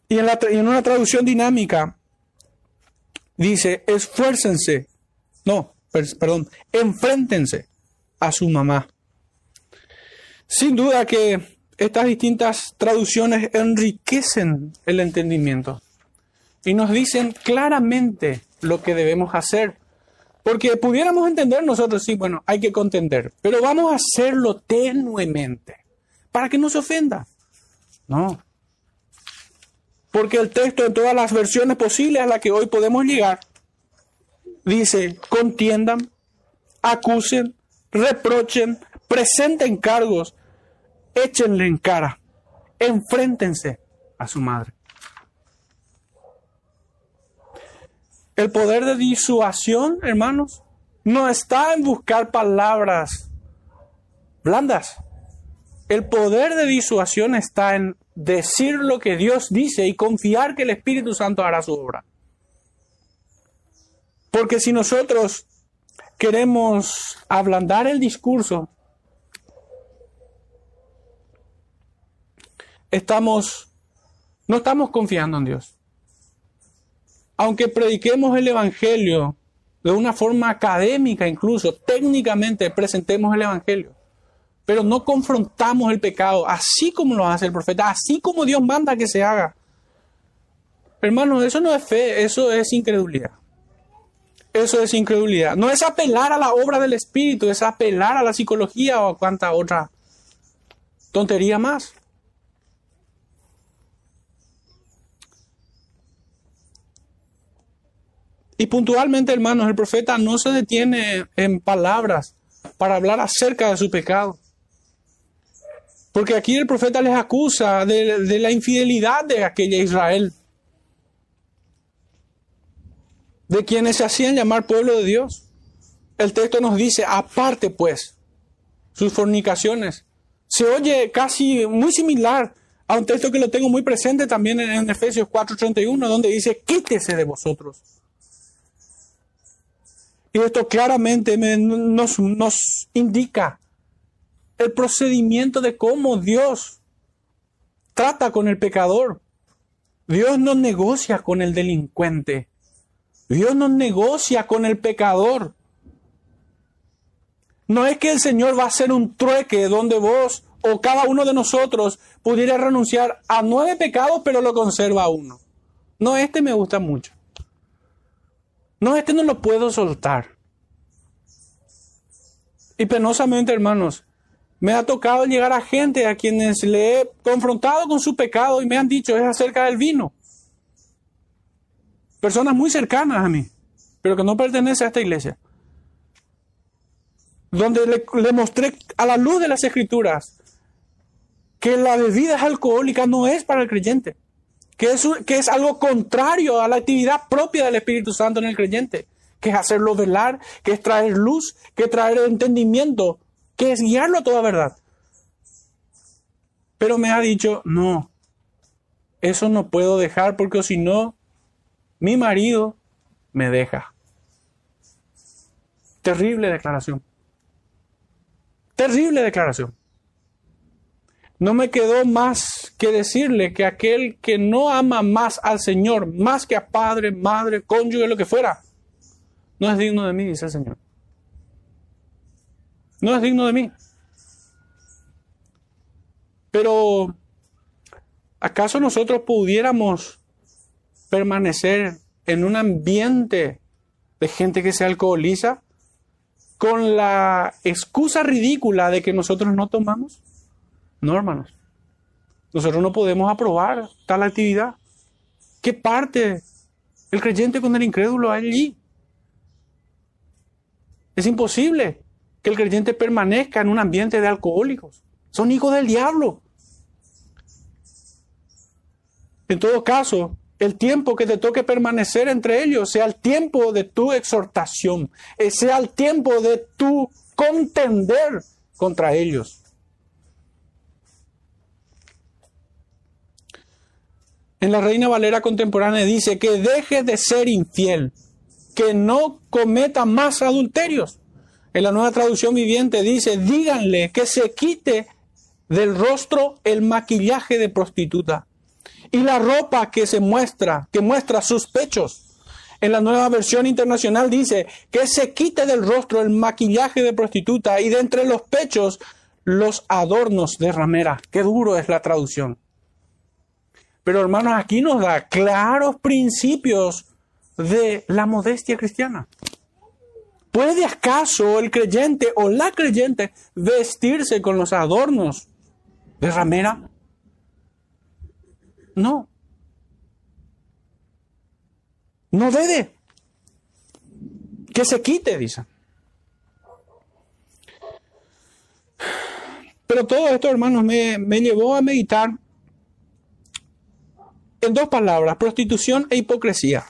Y en, en una traducción dinámica dice, esfuércense, no, perdón, enfréntense a su mamá. Sin duda que estas distintas traducciones enriquecen el entendimiento y nos dicen claramente lo que debemos hacer. Porque pudiéramos entender nosotros, sí, bueno, hay que contender, pero vamos a hacerlo tenuemente para que no se ofenda. No. Porque el texto en todas las versiones posibles a las que hoy podemos llegar dice, contiendan, acusen, reprochen, presenten cargos, échenle en cara, enfréntense a su madre. El poder de disuasión, hermanos, no está en buscar palabras blandas. El poder de disuasión está en decir lo que Dios dice y confiar que el Espíritu Santo hará su obra. Porque si nosotros queremos ablandar el discurso, estamos, no estamos confiando en Dios. Aunque prediquemos el Evangelio de una forma académica, incluso técnicamente presentemos el Evangelio, pero no confrontamos el pecado así como lo hace el profeta, así como Dios manda que se haga. Hermanos, eso no es fe, eso es incredulidad. Eso es incredulidad. No es apelar a la obra del Espíritu, es apelar a la psicología o a cuanta otra tontería más. Y puntualmente, hermanos, el profeta no se detiene en palabras para hablar acerca de su pecado. Porque aquí el profeta les acusa de, la infidelidad de aquella Israel. De quienes se hacían llamar pueblo de Dios. El texto nos dice, aparte pues, sus fornicaciones. Se oye casi muy similar a un texto que lo tengo muy presente también en, en Efesios 4:31, donde dice, quítese de vosotros y esto claramente nos, indica el procedimiento de cómo Dios trata con el pecador. Dios no negocia con el delincuente. Dios no negocia con el pecador. No es que el Señor va a hacer un trueque donde vos o cada uno de nosotros pudiera renunciar a nueve pecados, pero lo conserva uno. No, este me gusta mucho. No, este no lo puedo soltar. Y penosamente, hermanos, me ha tocado llegar a gente a quienes le he confrontado con su pecado y me han dicho es acerca del vino. Personas muy cercanas a mí, pero que no pertenecen a esta iglesia. Donde le, mostré a la luz de las escrituras que la bebida alcohólica no es para el creyente que es, algo contrario a la actividad propia del Espíritu Santo en el creyente, que es hacerlo velar, que es traer luz, que es traer entendimiento, que es guiarlo a toda verdad. Pero me ha dicho, no, eso no puedo dejar porque si no, mi marido me deja. Terrible declaración. Terrible declaración no me quedó más que decirle que aquel que no ama más al Señor, más que a padre, madre, cónyuge, lo que fuera, no es digno de mí, dice el Señor. No es digno de mí. Pero, ¿acaso nosotros pudiéramos permanecer en un ambiente de gente que se alcoholiza con la excusa ridícula de que nosotros no tomamos? No, hermanos. Nosotros no podemos aprobar tal actividad. ¿Qué parte el creyente con el incrédulo hay allí? Es imposible. que el creyente permanezca en un ambiente de alcohólicos. Son hijos del diablo. En todo caso, el tiempo que te toque permanecer entre ellos sea el tiempo de tu exhortación, eh, sea el tiempo de tu contender contra ellos. En la Reina Valera contemporánea dice que deje de ser infiel, que no cometa más adulterios. En la nueva traducción viviente dice, díganle que se quite del rostro el maquillaje de prostituta y la ropa que se muestra, que muestra sus pechos. En la nueva versión internacional dice que se quite del rostro el maquillaje de prostituta y de entre los pechos los adornos de ramera. Qué duro es la traducción. Pero hermanos, aquí nos da claros principios de la modestia cristiana. ¿Puede acaso el creyente o la creyente vestirse con los adornos de ramera? No. No debe. Que se quite, dice. Pero todo esto, hermanos, me, me llevó a meditar en dos palabras, prostitución e hipocresía.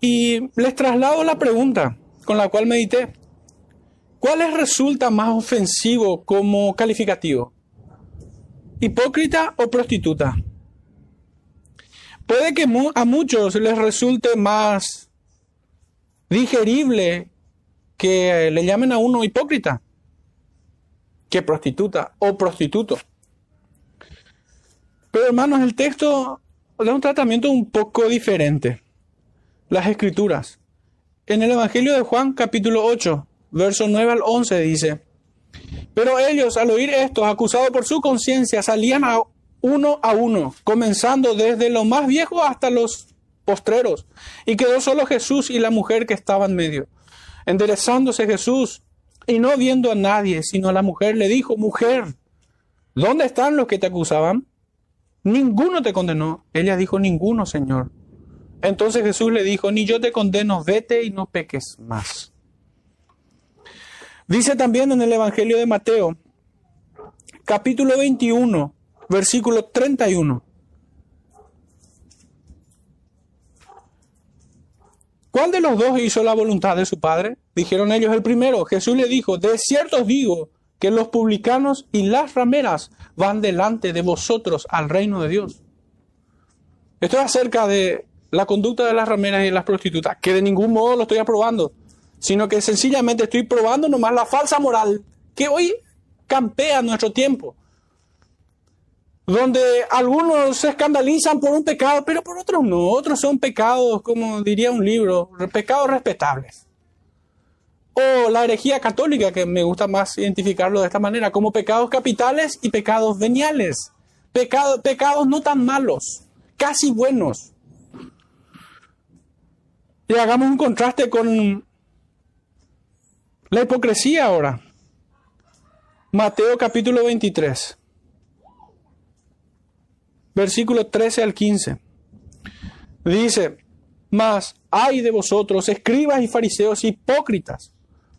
Y les traslado la pregunta con la cual medité. ¿Cuál les resulta más ofensivo como calificativo? ¿Hipócrita o prostituta? Puede que a muchos les resulte más digerible que le llamen a uno hipócrita que prostituta o prostituto. Pero hermanos, el texto da un tratamiento un poco diferente. Las escrituras. En el Evangelio de Juan capítulo 8, verso 9 al 11 dice, pero ellos al oír esto, acusados por su conciencia, salían a uno a uno, comenzando desde lo más viejo hasta los postreros, y quedó solo Jesús y la mujer que estaba en medio. Enderezándose Jesús y no viendo a nadie, sino a la mujer, le dijo, mujer, ¿dónde están los que te acusaban? Ninguno te condenó. Ella dijo, ninguno, Señor. Entonces Jesús le dijo, ni yo te condeno, vete y no peques más. Dice también en el Evangelio de Mateo, capítulo 21, versículo 31. ¿Cuál de los dos hizo la voluntad de su padre? Dijeron ellos el primero. Jesús le dijo, de cierto os digo que los publicanos y las rameras van delante de vosotros al reino de Dios. Esto es acerca de la conducta de las rameras y las prostitutas, que de ningún modo lo estoy aprobando, sino que sencillamente estoy probando nomás la falsa moral que hoy campea nuestro tiempo, donde algunos se escandalizan por un pecado, pero por otros no, otros son pecados, como diría un libro, pecados respetables o la herejía católica, que me gusta más identificarlo de esta manera, como pecados capitales y pecados veniales. pecados no tan malos, casi buenos. Y hagamos un contraste con la hipocresía ahora. Mateo capítulo 23, versículo 13 al 15. Dice, mas hay de vosotros, escribas y fariseos hipócritas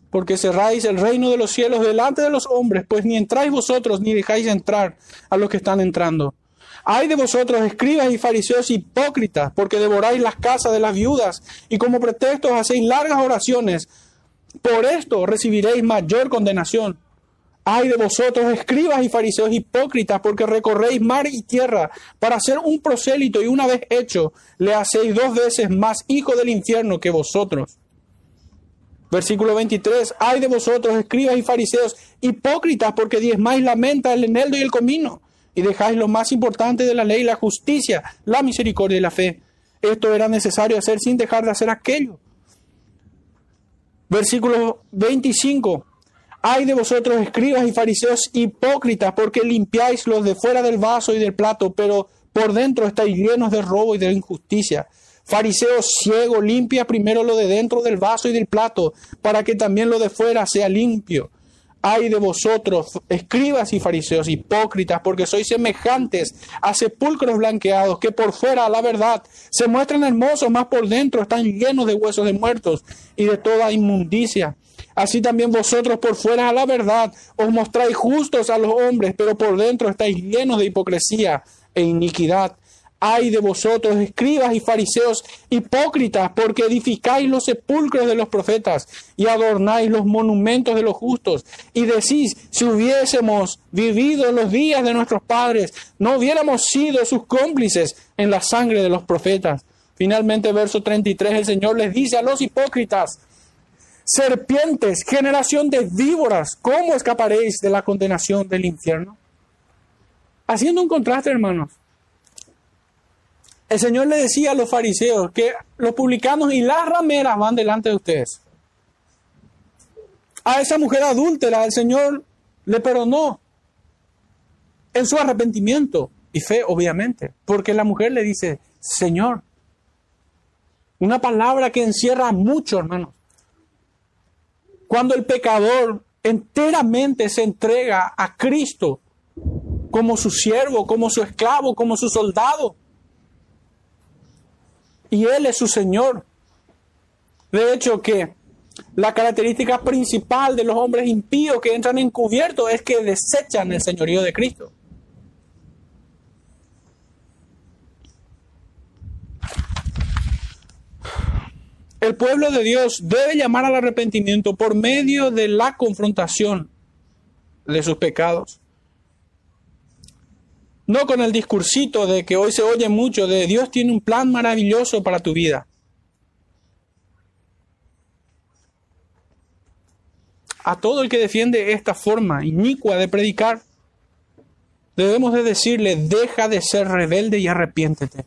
porque cerráis el reino de los cielos delante de los hombres, pues ni entráis vosotros ni dejáis entrar a los que están entrando. Hay de vosotros, escribas y fariseos hipócritas, porque devoráis las casas de las viudas y como pretextos hacéis largas oraciones. Por esto recibiréis mayor condenación. Ay de vosotros, escribas y fariseos hipócritas, porque recorréis mar y tierra para hacer un prosélito y una vez hecho, le hacéis dos veces más hijo del infierno que vosotros. Versículo 23, ay de vosotros, escribas y fariseos, hipócritas, porque diezmáis la menta, el eneldo y el comino, y dejáis lo más importante de la ley, la justicia, la misericordia y la fe. Esto era necesario hacer sin dejar de hacer aquello. Versículo 25, ay de vosotros, escribas y fariseos, hipócritas, porque limpiáis los de fuera del vaso y del plato, pero por dentro estáis llenos de robo y de injusticia. Fariseo ciego, limpia primero lo de dentro del vaso y del plato, para que también lo de fuera sea limpio. Ay de vosotros, escribas y fariseos, hipócritas, porque sois semejantes a sepulcros blanqueados, que por fuera, la verdad, se muestran hermosos, más por dentro están llenos de huesos de muertos y de toda inmundicia. Así también vosotros por fuera, a la verdad, os mostráis justos a los hombres, pero por dentro estáis llenos de hipocresía e iniquidad. Ay de vosotros, escribas y fariseos hipócritas, porque edificáis los sepulcros de los profetas y adornáis los monumentos de los justos. Y decís, si hubiésemos vivido los días de nuestros padres, no hubiéramos sido sus cómplices en la sangre de los profetas. Finalmente, verso 33, el Señor les dice a los hipócritas, serpientes, generación de víboras, ¿cómo escaparéis de la condenación del infierno? Haciendo un contraste, hermanos. El Señor le decía a los fariseos que los publicanos y las rameras van delante de ustedes. A esa mujer adúltera el Señor le perdonó en su arrepentimiento y fe, obviamente, porque la mujer le dice, Señor, una palabra que encierra mucho, hermanos. Cuando el pecador enteramente se entrega a Cristo como su siervo, como su esclavo, como su soldado, y Él es su Señor. De hecho, que la característica principal de los hombres impíos que entran encubiertos es que desechan el señorío de Cristo. El pueblo de Dios debe llamar al arrepentimiento por medio de la confrontación de sus pecados. No con el discursito de que hoy se oye mucho de Dios tiene un plan maravilloso para tu vida. A todo el que defiende esta forma inicua de predicar, debemos de decirle, deja de ser rebelde y arrepiéntete.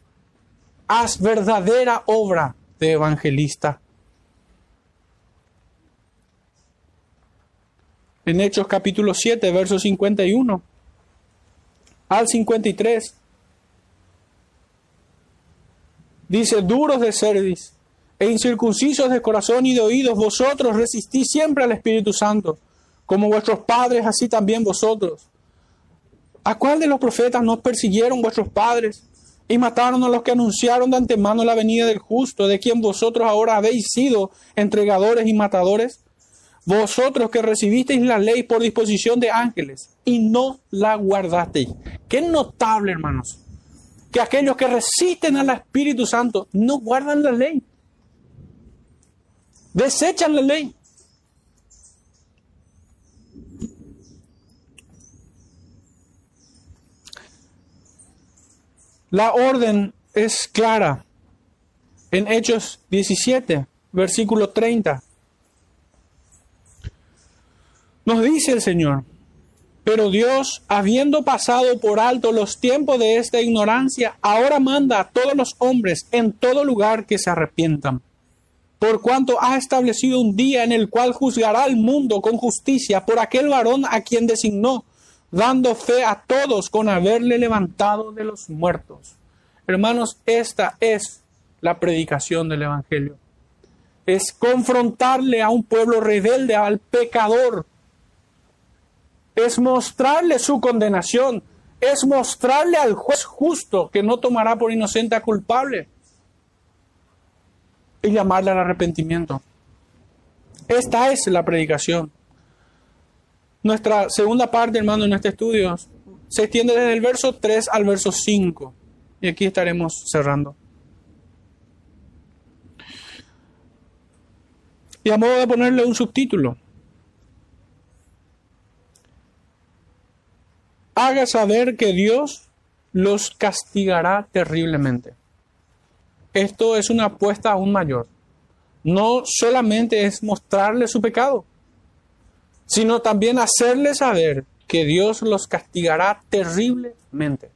Haz verdadera obra de evangelista. En Hechos capítulo 7, verso 51 al 53. Dice, duros de cerviz e incircuncisos de corazón y de oídos, vosotros resistís siempre al Espíritu Santo, como vuestros padres, así también vosotros. ¿A cuál de los profetas nos persiguieron vuestros padres y mataron a los que anunciaron de antemano la venida del justo, de quien vosotros ahora habéis sido entregadores y matadores? Vosotros que recibisteis la ley por disposición de ángeles y no la guardasteis. Qué notable, hermanos, que aquellos que resisten al Espíritu Santo no guardan la ley. Desechan la ley. La orden es clara en Hechos 17, versículo 30. Nos dice el Señor, pero Dios, habiendo pasado por alto los tiempos de esta ignorancia, ahora manda a todos los hombres en todo lugar que se arrepientan, por cuanto ha establecido un día en el cual juzgará al mundo con justicia por aquel varón a quien designó, dando fe a todos con haberle levantado de los muertos. Hermanos, esta es la predicación del Evangelio. Es confrontarle a un pueblo rebelde, al pecador, es mostrarle su condenación, es mostrarle al juez justo que no tomará por inocente a culpable y llamarle al arrepentimiento. Esta es la predicación. Nuestra segunda parte, hermano, en este estudio se extiende desde el verso 3 al verso 5. Y aquí estaremos cerrando. Y a modo de ponerle un subtítulo, haga saber que Dios los castigará terriblemente. Esto es una apuesta aún mayor. No solamente es mostrarle su pecado, sino también hacerle saber que Dios los castigará terriblemente.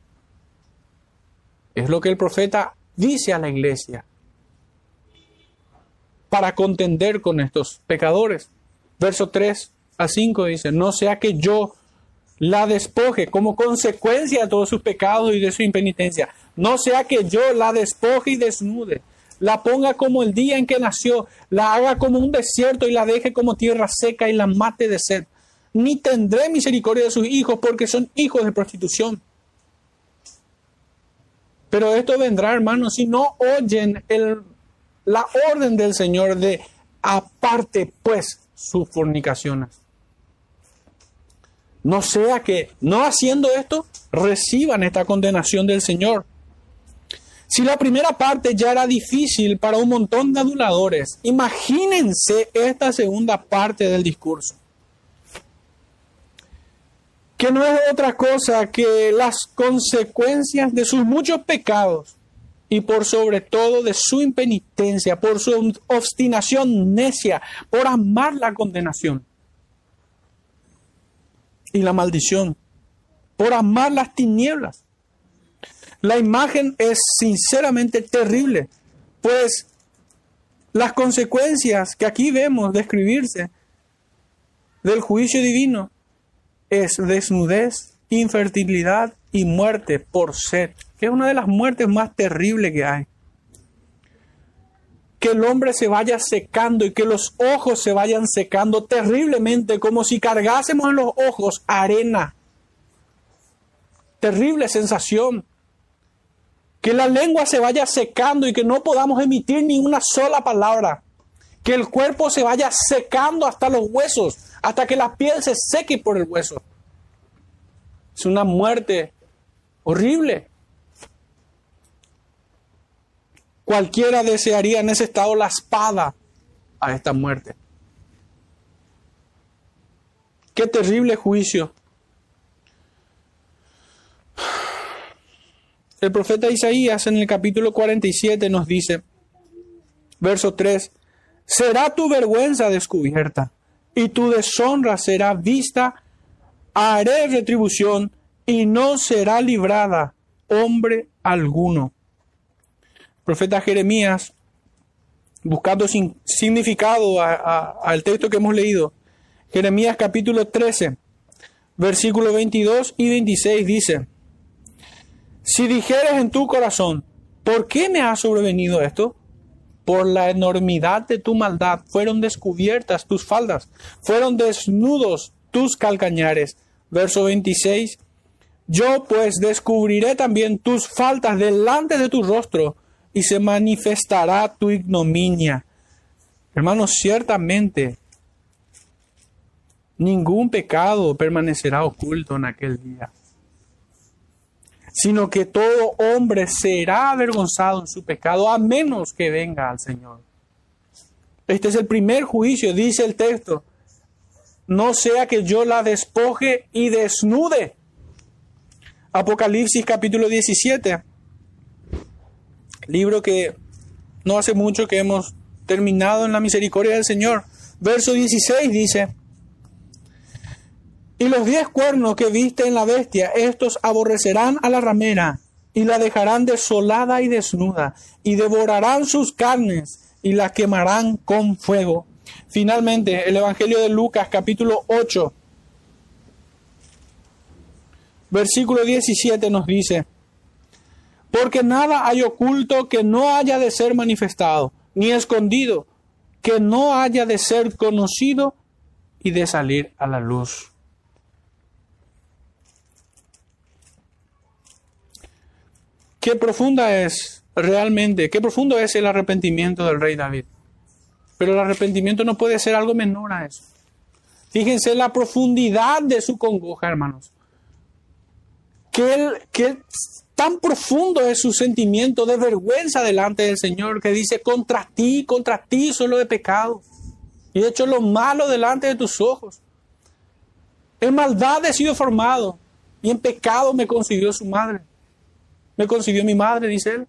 Es lo que el profeta dice a la iglesia para contender con estos pecadores. Verso 3 a 5 dice, no sea que yo la despoje como consecuencia de todos sus pecados y de su impenitencia. No sea que yo la despoje y desnude, la ponga como el día en que nació, la haga como un desierto y la deje como tierra seca y la mate de sed. ni tendré misericordia de sus hijos porque son hijos de prostitución. Pero esto vendrá, hermanos, si no oyen la orden del Señor de aparte, pues, sus fornicaciones. No sea que, no haciendo esto, reciban esta condenación del Señor. Si la primera parte ya era difícil para un montón de aduladores, imagínense esta segunda parte del discurso. Que no es otra cosa que las consecuencias de sus muchos pecados y por sobre todo de su impenitencia, por su obstinación necia, por amar la condenación y la maldición, por amar las tinieblas. La imagen es sinceramente terrible, pues las consecuencias que aquí vemos describirse del juicio divino es desnudez, infertilidad y muerte por sed, que es una de las muertes más terribles que hay. Que el hombre se vaya secando y que los ojos se vayan secando terriblemente, como si cargásemos en los ojos arena. Terrible sensación que la lengua se vaya secando y que no podamos emitir ni una sola palabra, que el cuerpo se vaya secando hasta los huesos, hasta que la piel se seque por el hueso. Es una muerte horrible. Cualquiera desearía en ese estado la espada a esta muerte. Qué terrible juicio. El profeta Isaías en el capítulo 47 nos dice, verso 3, será tu vergüenza descubierta y tu deshonra será vista, haré retribución y no será librada hombre alguno. Profeta Jeremías, buscando significado al texto que hemos leído, Jeremías capítulo 13, versículo 22 y 26 dice, si dijeres en tu corazón, ¿por qué me ha sobrevenido esto? Por la enormidad de tu maldad fueron descubiertas tus faldas, fueron desnudos tus calcañares. Verso 26. Yo pues descubriré también tus faltas delante de tu rostro y se manifestará tu ignominia. Hermanos, ciertamente ningún pecado permanecerá oculto en aquel día sino que todo hombre será avergonzado en su pecado a menos que venga al Señor. Este es el primer juicio, dice el texto. No sea que yo la despoje y desnude. Apocalipsis capítulo 17. Libro que no hace mucho que hemos terminado en la misericordia del Señor. Verso 16 dice, y los diez cuernos que viste en la bestia, estos aborrecerán a la ramera y la dejarán desolada y desnuda, y devorarán sus carnes y la quemarán con fuego. Finalmente, el Evangelio de Lucas capítulo 8, versículo 17 nos dice, porque nada hay oculto que no haya de ser manifestado, ni escondido, que no haya de ser conocido y de salir a la luz. qué profunda es realmente, qué profundo es el arrepentimiento del rey David. Pero el arrepentimiento no puede ser algo menor a eso. Fíjense la profundidad de su congoja, hermanos. Que, tan profundo es su sentimiento de vergüenza delante del Señor que dice, contra ti, contra ti solo de pecado. Y he hecho lo malo delante de tus ojos. En maldad he sido formado y en pecado me consiguió su madre. Me consiguió mi madre, dice él.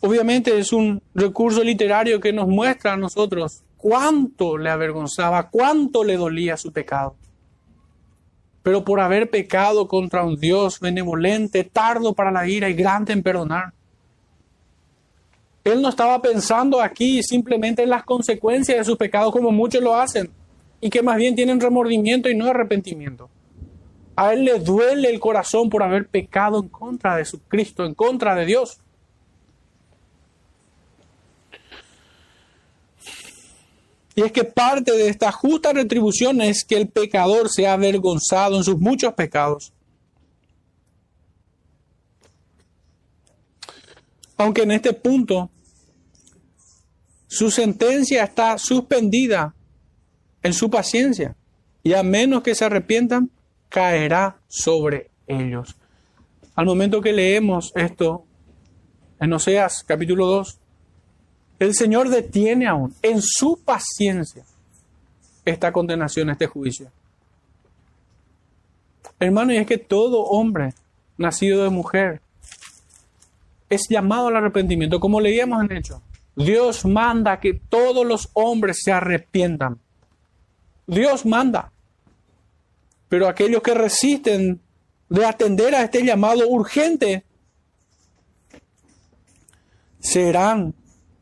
Obviamente es un recurso literario que nos muestra a nosotros cuánto le avergonzaba, cuánto le dolía su pecado. Pero por haber pecado contra un Dios benevolente, tardo para la ira y grande en perdonar. Él no estaba pensando aquí simplemente en las consecuencias de su pecado como muchos lo hacen y que más bien tienen remordimiento y no arrepentimiento. A él le duele el corazón por haber pecado en contra de su Cristo, en contra de Dios. Y es que parte de esta justa retribución es que el pecador sea avergonzado en sus muchos pecados. Aunque en este punto su sentencia está suspendida en su paciencia y a menos que se arrepientan, caerá sobre ellos. Al momento que leemos esto en Oseas capítulo 2, el Señor detiene aún en su paciencia esta condenación, este juicio. Hermano, y es que todo hombre nacido de mujer es llamado al arrepentimiento, como leíamos en Hecho. Dios manda que todos los hombres se arrepientan. Dios manda. Pero aquellos que resisten de atender a este llamado urgente serán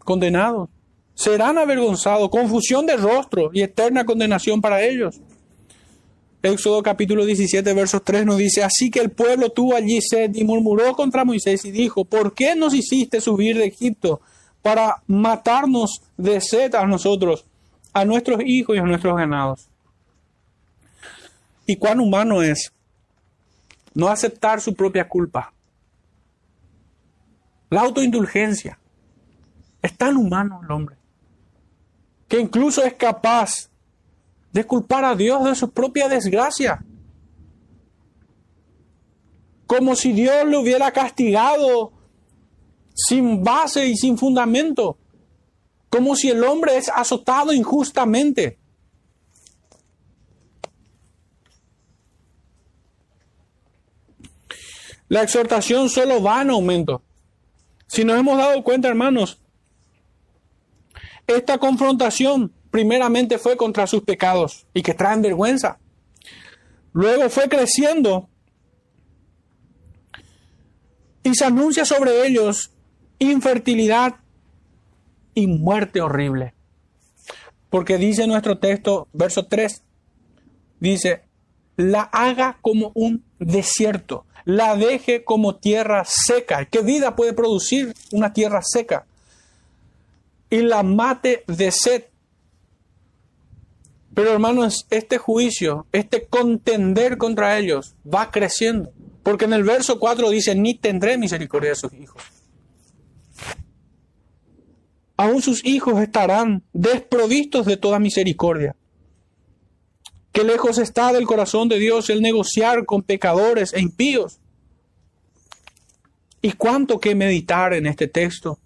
condenados, serán avergonzados, confusión de rostro y eterna condenación para ellos. Éxodo capítulo 17, versos 3 nos dice, así que el pueblo tuvo allí sed y murmuró contra Moisés y dijo, ¿por qué nos hiciste subir de Egipto para matarnos de sed a nosotros, a nuestros hijos y a nuestros ganados? ¿Y cuán humano es no aceptar su propia culpa? La autoindulgencia. Es tan humano el hombre que incluso es capaz de culpar a Dios de su propia desgracia. Como si Dios lo hubiera castigado sin base y sin fundamento. Como si el hombre es azotado injustamente. La exhortación solo va en aumento. Si nos hemos dado cuenta, hermanos, esta confrontación primeramente fue contra sus pecados y que traen vergüenza. Luego fue creciendo y se anuncia sobre ellos infertilidad y muerte horrible. Porque dice nuestro texto, verso 3, dice, la haga como un desierto, la deje como tierra seca. ¿Qué vida puede producir una tierra seca? Y la mate de sed. Pero hermanos, este juicio, este contender contra ellos va creciendo. Porque en el verso 4 dice, ni tendré misericordia de sus hijos. Aún sus hijos estarán desprovistos de toda misericordia. Qué lejos está del corazón de Dios el negociar con pecadores e impíos. Y cuánto que meditar en este texto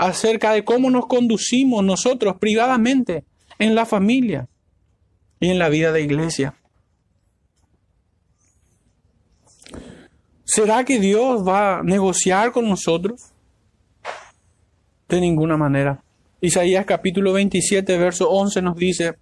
acerca de cómo nos conducimos nosotros privadamente en la familia y en la vida de iglesia. ¿Será que Dios va a negociar con nosotros? De ninguna manera. Isaías capítulo 27, verso 11 nos dice,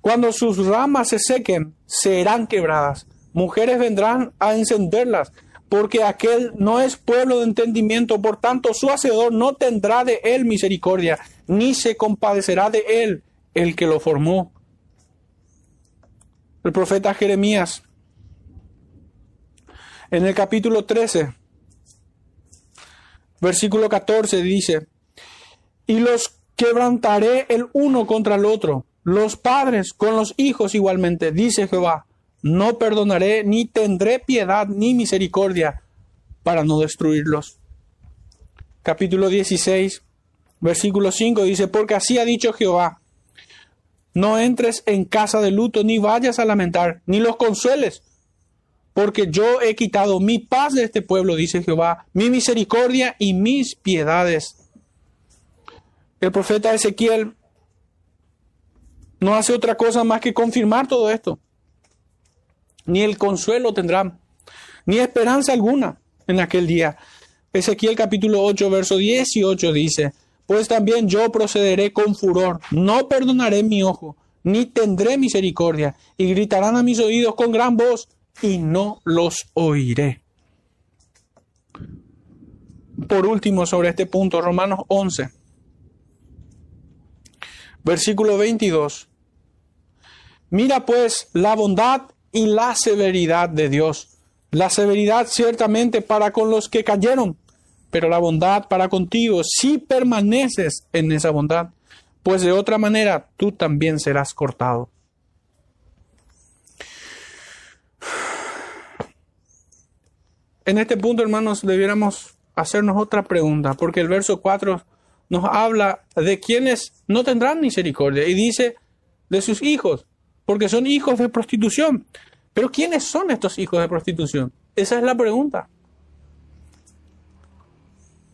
cuando sus ramas se sequen, serán quebradas. Mujeres vendrán a encenderlas, porque aquel no es pueblo de entendimiento, por tanto su hacedor no tendrá de él misericordia, ni se compadecerá de él el que lo formó. El profeta Jeremías, en el capítulo 13, versículo 14 dice, y los quebrantaré el uno contra el otro los padres con los hijos igualmente, dice Jehová, no perdonaré ni tendré piedad ni misericordia para no destruirlos. Capítulo 16, versículo 5 dice, porque así ha dicho Jehová, no entres en casa de luto, ni vayas a lamentar, ni los consueles, porque yo he quitado mi paz de este pueblo, dice Jehová, mi misericordia y mis piedades. El profeta Ezequiel no hace otra cosa más que confirmar todo esto. Ni el consuelo tendrán, ni esperanza alguna en aquel día. Ezequiel capítulo 8, verso 18 dice, pues también yo procederé con furor, no perdonaré mi ojo, ni tendré misericordia, y gritarán a mis oídos con gran voz, y no los oiré. Por último, sobre este punto, Romanos 11 versículo 22. Mira pues la bondad y la severidad de Dios. La severidad ciertamente para con los que cayeron, pero la bondad para contigo si permaneces en esa bondad. pues de otra manera tú también serás cortado. En este punto, hermanos, debiéramos hacernos otra pregunta, porque el verso 4 nos habla de quienes no tendrán misericordia y dice de sus hijos, porque son hijos de prostitución. Pero ¿quiénes son estos hijos de prostitución? Esa es la pregunta.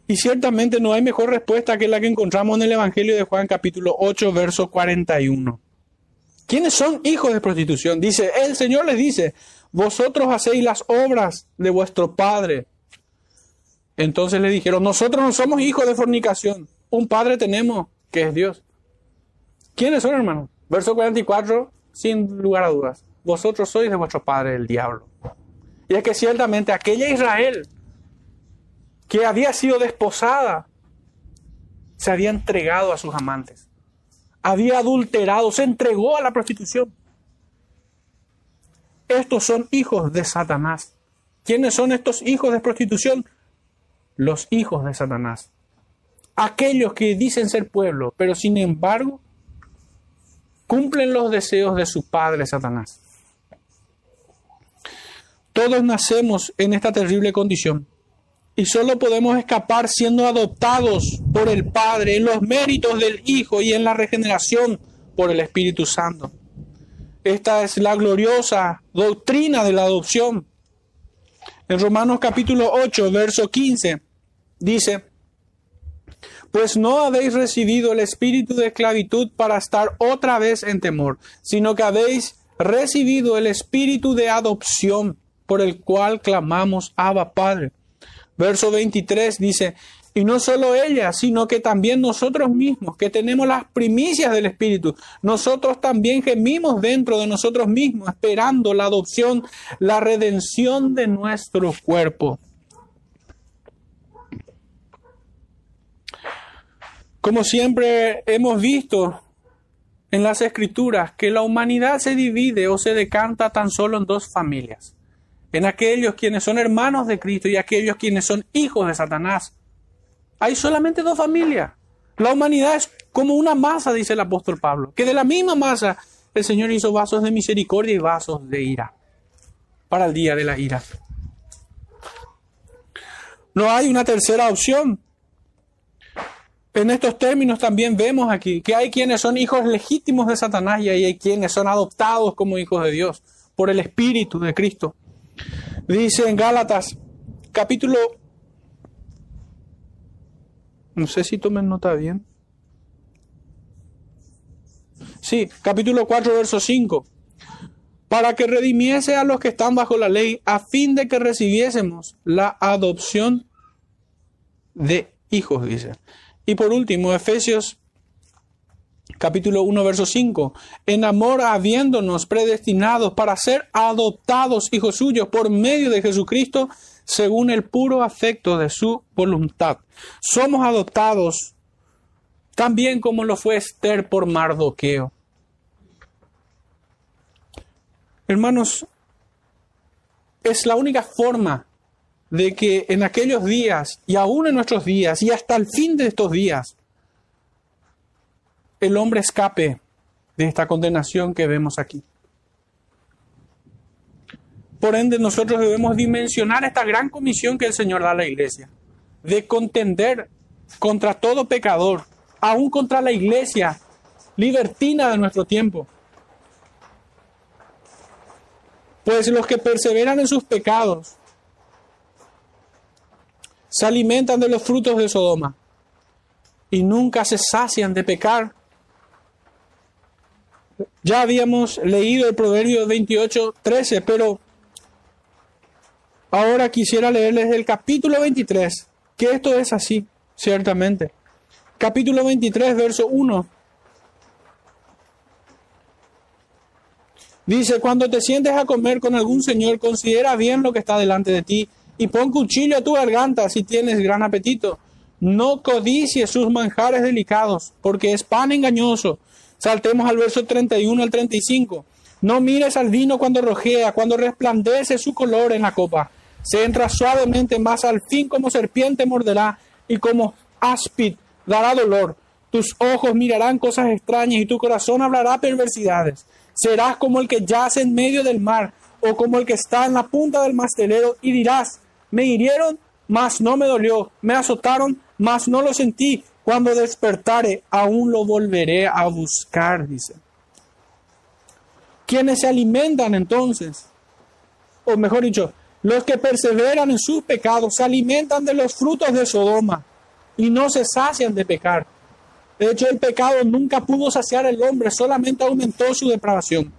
Y ciertamente no hay mejor respuesta que la que encontramos en el Evangelio de Juan capítulo 8, verso 41. ¿Quiénes son hijos de prostitución? Dice, el Señor les dice, vosotros hacéis las obras de vuestro Padre. Entonces le dijeron, nosotros no somos hijos de fornicación, un Padre tenemos que es Dios. ¿Quiénes son, hermanos? Verso 44, sin lugar a dudas, vosotros sois de vuestro Padre el diablo. Y es que ciertamente aquella Israel que había sido desposada se había entregado a sus amantes, había adulterado, se entregó a la prostitución. Estos son hijos de Satanás. ¿Quiénes son estos hijos de prostitución? Los hijos de Satanás. Aquellos que dicen ser pueblo, pero sin embargo cumplen los deseos de su padre Satanás. Todos nacemos en esta terrible condición y solo podemos escapar siendo adoptados por el Padre en los méritos del Hijo y en la regeneración por el Espíritu Santo. Esta es la gloriosa doctrina de la adopción. En Romanos capítulo 8, verso 15, dice, pues no habéis recibido el espíritu de esclavitud para estar otra vez en temor, sino que habéis recibido el espíritu de adopción por el cual clamamos Abba Padre. Verso 23 dice, y no solo ella, sino que también nosotros mismos, que tenemos las primicias del Espíritu, nosotros también gemimos dentro de nosotros mismos, esperando la adopción, la redención de nuestro cuerpo. Como siempre hemos visto en las escrituras que la humanidad se divide o se decanta tan solo en dos familias, en aquellos quienes son hermanos de Cristo y aquellos quienes son hijos de Satanás. Hay solamente dos familias. La humanidad es como una masa, dice el apóstol Pablo, que de la misma masa el Señor hizo vasos de misericordia y vasos de ira para el día de la ira. No hay una tercera opción. En estos términos también vemos aquí que hay quienes son hijos legítimos de Satanás y hay quienes son adoptados como hijos de Dios por el Espíritu de Cristo. Dice en Gálatas capítulo no sé si tomen nota bien. Sí, capítulo 4, verso 5. Para que redimiese a los que están bajo la ley, a fin de que recibiésemos la adopción de hijos, dice. Y por último, Efesios capítulo 1, verso 5. En amor habiéndonos predestinados para ser adoptados hijos suyos por medio de Jesucristo, según el puro afecto de su voluntad. Somos adoptados también como lo fue Esther por Mardoqueo. Hermanos, es la única forma de que en aquellos días y aún en nuestros días y hasta el fin de estos días, el hombre escape de esta condenación que vemos aquí. Por ende, nosotros debemos dimensionar esta gran comisión que el Señor da a la iglesia, de contender contra todo pecador, aún contra la iglesia libertina de nuestro tiempo. Pues los que perseveran en sus pecados se alimentan de los frutos de Sodoma y nunca se sacian de pecar. Ya habíamos leído el Proverbio 28, 13, pero Ahora quisiera leerles el capítulo 23, que esto es así, ciertamente. Capítulo 23, verso 1. Dice, cuando te sientes a comer con algún señor, considera bien lo que está delante de ti y pon cuchillo a tu garganta si tienes gran apetito. No codicies sus manjares delicados, porque es pan engañoso. Saltemos al verso 31 al 35. No mires al vino cuando rojea, cuando resplandece su color en la copa se entra suavemente, más al fin como serpiente morderá y como áspid dará dolor. tus ojos mirarán cosas extrañas y tu corazón hablará perversidades. Serás como el que yace en medio del mar o como el que está en la punta del mastelero y dirás, me hirieron, mas no me dolió, me azotaron, mas no lo sentí. Cuando despertare, aún lo volveré a buscar, dice. Quienes se alimentan entonces, o mejor dicho, los que perseveran en sus pecados, se alimentan de los frutos de Sodoma y no se sacian de pecar. De hecho, el pecado nunca pudo saciar al hombre, solamente aumentó su depravación.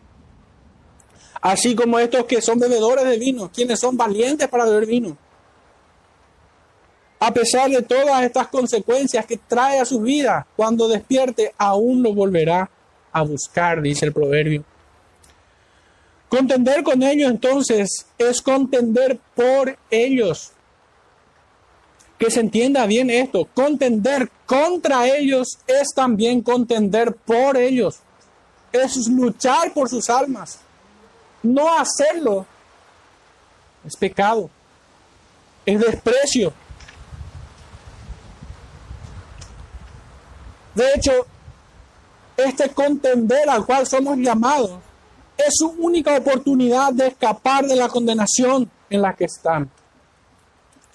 Así como estos que son bebedores de vino, quienes son valientes para beber vino. A pesar de todas estas consecuencias que trae a su vida, cuando despierte, aún lo volverá a buscar, dice el proverbio. Contender con ellos entonces es contender por ellos que se entienda bien esto, contender contra ellos es también contender por ellos, es luchar por sus almas. No hacerlo es pecado, es desprecio. De hecho, este contender al cual somos llamados es su única oportunidad de escapar de la condenación en la que están.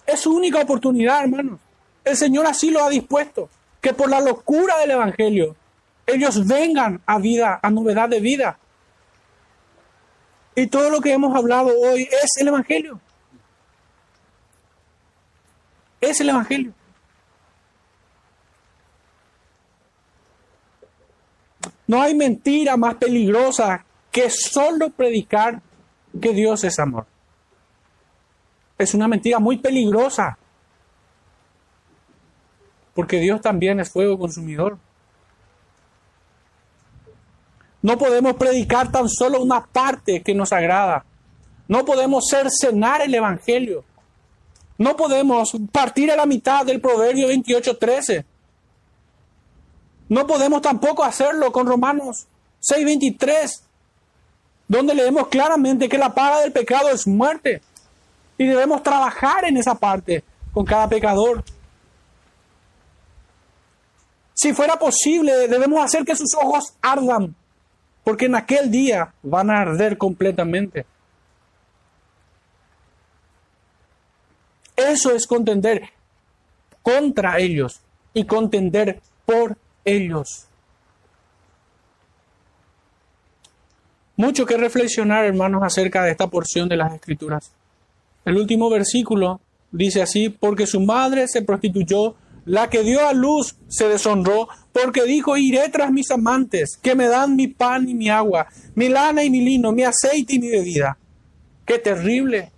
Es su única oportunidad, hermanos. El Señor así lo ha dispuesto, que por la locura del Evangelio ellos vengan a vida, a novedad de vida. Y todo lo que hemos hablado hoy es el Evangelio. Es el Evangelio. No hay mentira más peligrosa que solo predicar que Dios es amor es una mentira muy peligrosa. Porque Dios también es fuego consumidor. No podemos predicar tan solo una parte que nos agrada. No podemos cercenar el Evangelio. No podemos partir a la mitad del Proverbio 28.13. No podemos tampoco hacerlo con Romanos 6.23, donde leemos claramente que la paga del pecado es muerte. Y debemos trabajar en esa parte con cada pecador. Si fuera posible, debemos hacer que sus ojos ardan, porque en aquel día van a arder completamente. Eso es contender contra ellos y contender por ellos. Mucho que reflexionar, hermanos, acerca de esta porción de las Escrituras. El último versículo dice así, porque su madre se prostituyó, la que dio a luz se deshonró, porque dijo, iré tras mis amantes, que me dan mi pan y mi agua, mi lana y mi lino, mi aceite y mi bebida. Qué terrible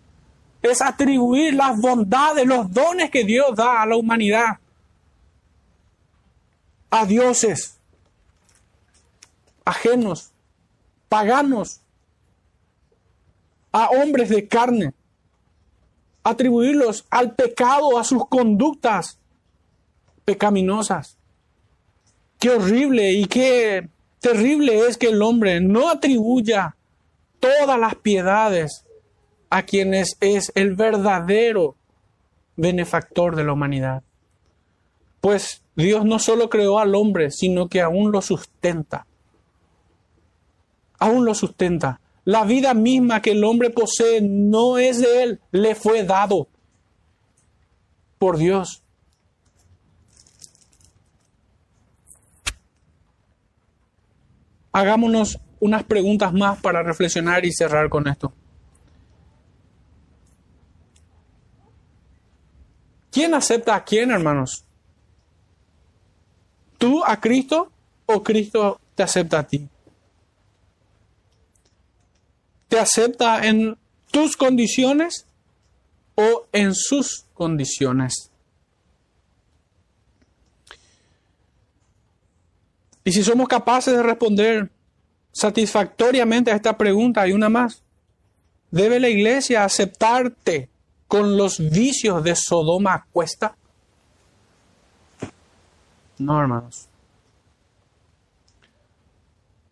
es atribuir las bondades, los dones que Dios da a la humanidad a dioses ajenos, paganos, a hombres de carne atribuirlos al pecado, a sus conductas pecaminosas. Qué horrible y qué terrible es que el hombre no atribuya todas las piedades a quienes es el verdadero benefactor de la humanidad. Pues Dios no solo creó al hombre, sino que aún lo sustenta. Aún lo sustenta. La vida misma que el hombre posee no es de él, le fue dado por Dios. Hagámonos unas preguntas más para reflexionar y cerrar con esto. ¿Quién acepta a quién, hermanos? ¿Tú a Cristo o Cristo te acepta a ti? ¿Te acepta en tus condiciones o en sus condiciones? Y si somos capaces de responder satisfactoriamente a esta pregunta, hay una más. ¿Debe la iglesia aceptarte con los vicios de Sodoma a cuesta? No, hermanos.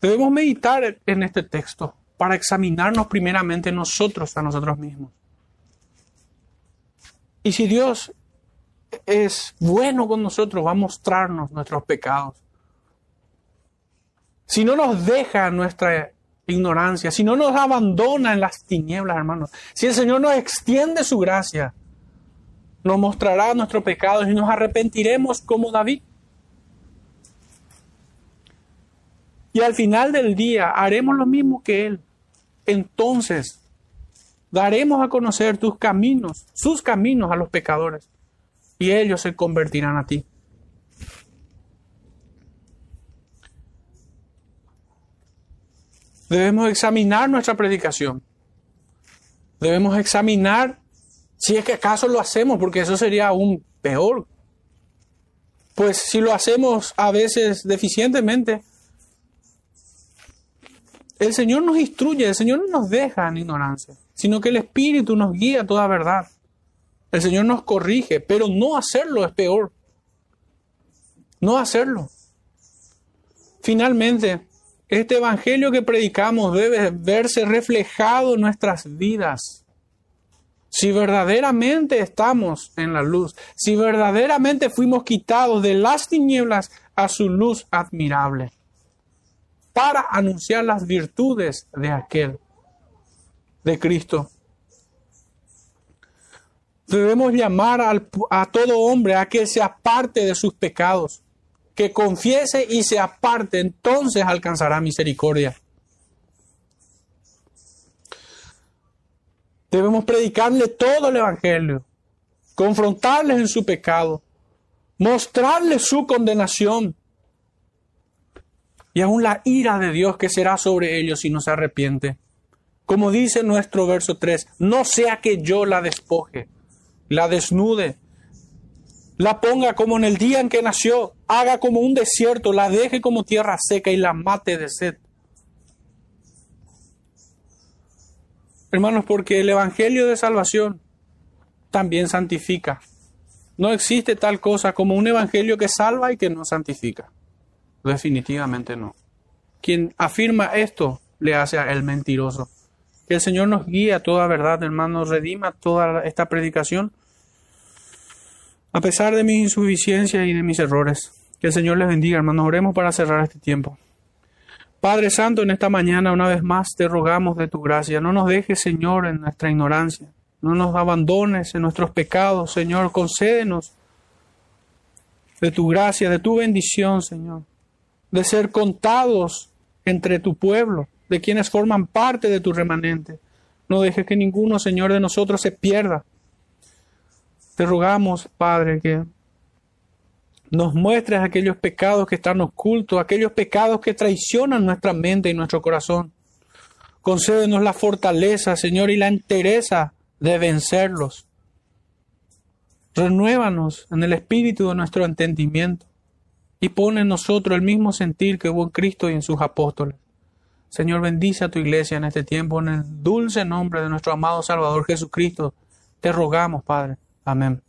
Debemos meditar en este texto para examinarnos primeramente nosotros a nosotros mismos. Y si Dios es bueno con nosotros, va a mostrarnos nuestros pecados. Si no nos deja nuestra ignorancia, si no nos abandona en las tinieblas, hermanos, si el Señor nos extiende su gracia, nos mostrará nuestros pecados y nos arrepentiremos como David. Y al final del día haremos lo mismo que Él. Entonces, daremos a conocer tus caminos, sus caminos a los pecadores, y ellos se convertirán a ti. Debemos examinar nuestra predicación. Debemos examinar si es que acaso lo hacemos, porque eso sería aún peor. Pues si lo hacemos a veces deficientemente, el Señor nos instruye, el Señor no nos deja en ignorancia, sino que el Espíritu nos guía a toda verdad. El Señor nos corrige, pero no hacerlo es peor. No hacerlo. Finalmente, este Evangelio que predicamos debe verse reflejado en nuestras vidas. Si verdaderamente estamos en la luz, si verdaderamente fuimos quitados de las tinieblas a su luz admirable, para anunciar las virtudes de aquel, de Cristo. Debemos llamar a todo hombre a que se aparte de sus pecados que confiese y se aparte, entonces alcanzará misericordia. Debemos predicarle todo el Evangelio, confrontarles en su pecado, mostrarles su condenación y aún la ira de Dios que será sobre ellos si no se arrepiente. Como dice nuestro verso 3, no sea que yo la despoje, la desnude, la ponga como en el día en que nació, haga como un desierto, la deje como tierra seca y la mate de sed. Hermanos, porque el Evangelio de Salvación también santifica. No existe tal cosa como un Evangelio que salva y que no santifica. Definitivamente no. Quien afirma esto le hace a él mentiroso. Que el Señor nos guíe a toda verdad, hermanos, redima toda esta predicación a pesar de mi insuficiencia y de mis errores. Que el Señor les bendiga, hermanos. Oremos para cerrar este tiempo. Padre Santo, en esta mañana una vez más te rogamos de tu gracia. No nos dejes, Señor, en nuestra ignorancia. No nos abandones en nuestros pecados, Señor. Concédenos de tu gracia, de tu bendición, Señor. De ser contados entre tu pueblo, de quienes forman parte de tu remanente. No dejes que ninguno, Señor, de nosotros se pierda te rogamos, Padre, que nos muestres aquellos pecados que están ocultos, aquellos pecados que traicionan nuestra mente y nuestro corazón. Concédenos la fortaleza, Señor, y la entereza de vencerlos. Renuévanos en el espíritu de nuestro entendimiento y pone en nosotros el mismo sentir que hubo en Cristo y en sus apóstoles. Señor, bendice a tu iglesia en este tiempo, en el dulce nombre de nuestro amado Salvador Jesucristo. Te rogamos, Padre. Amen.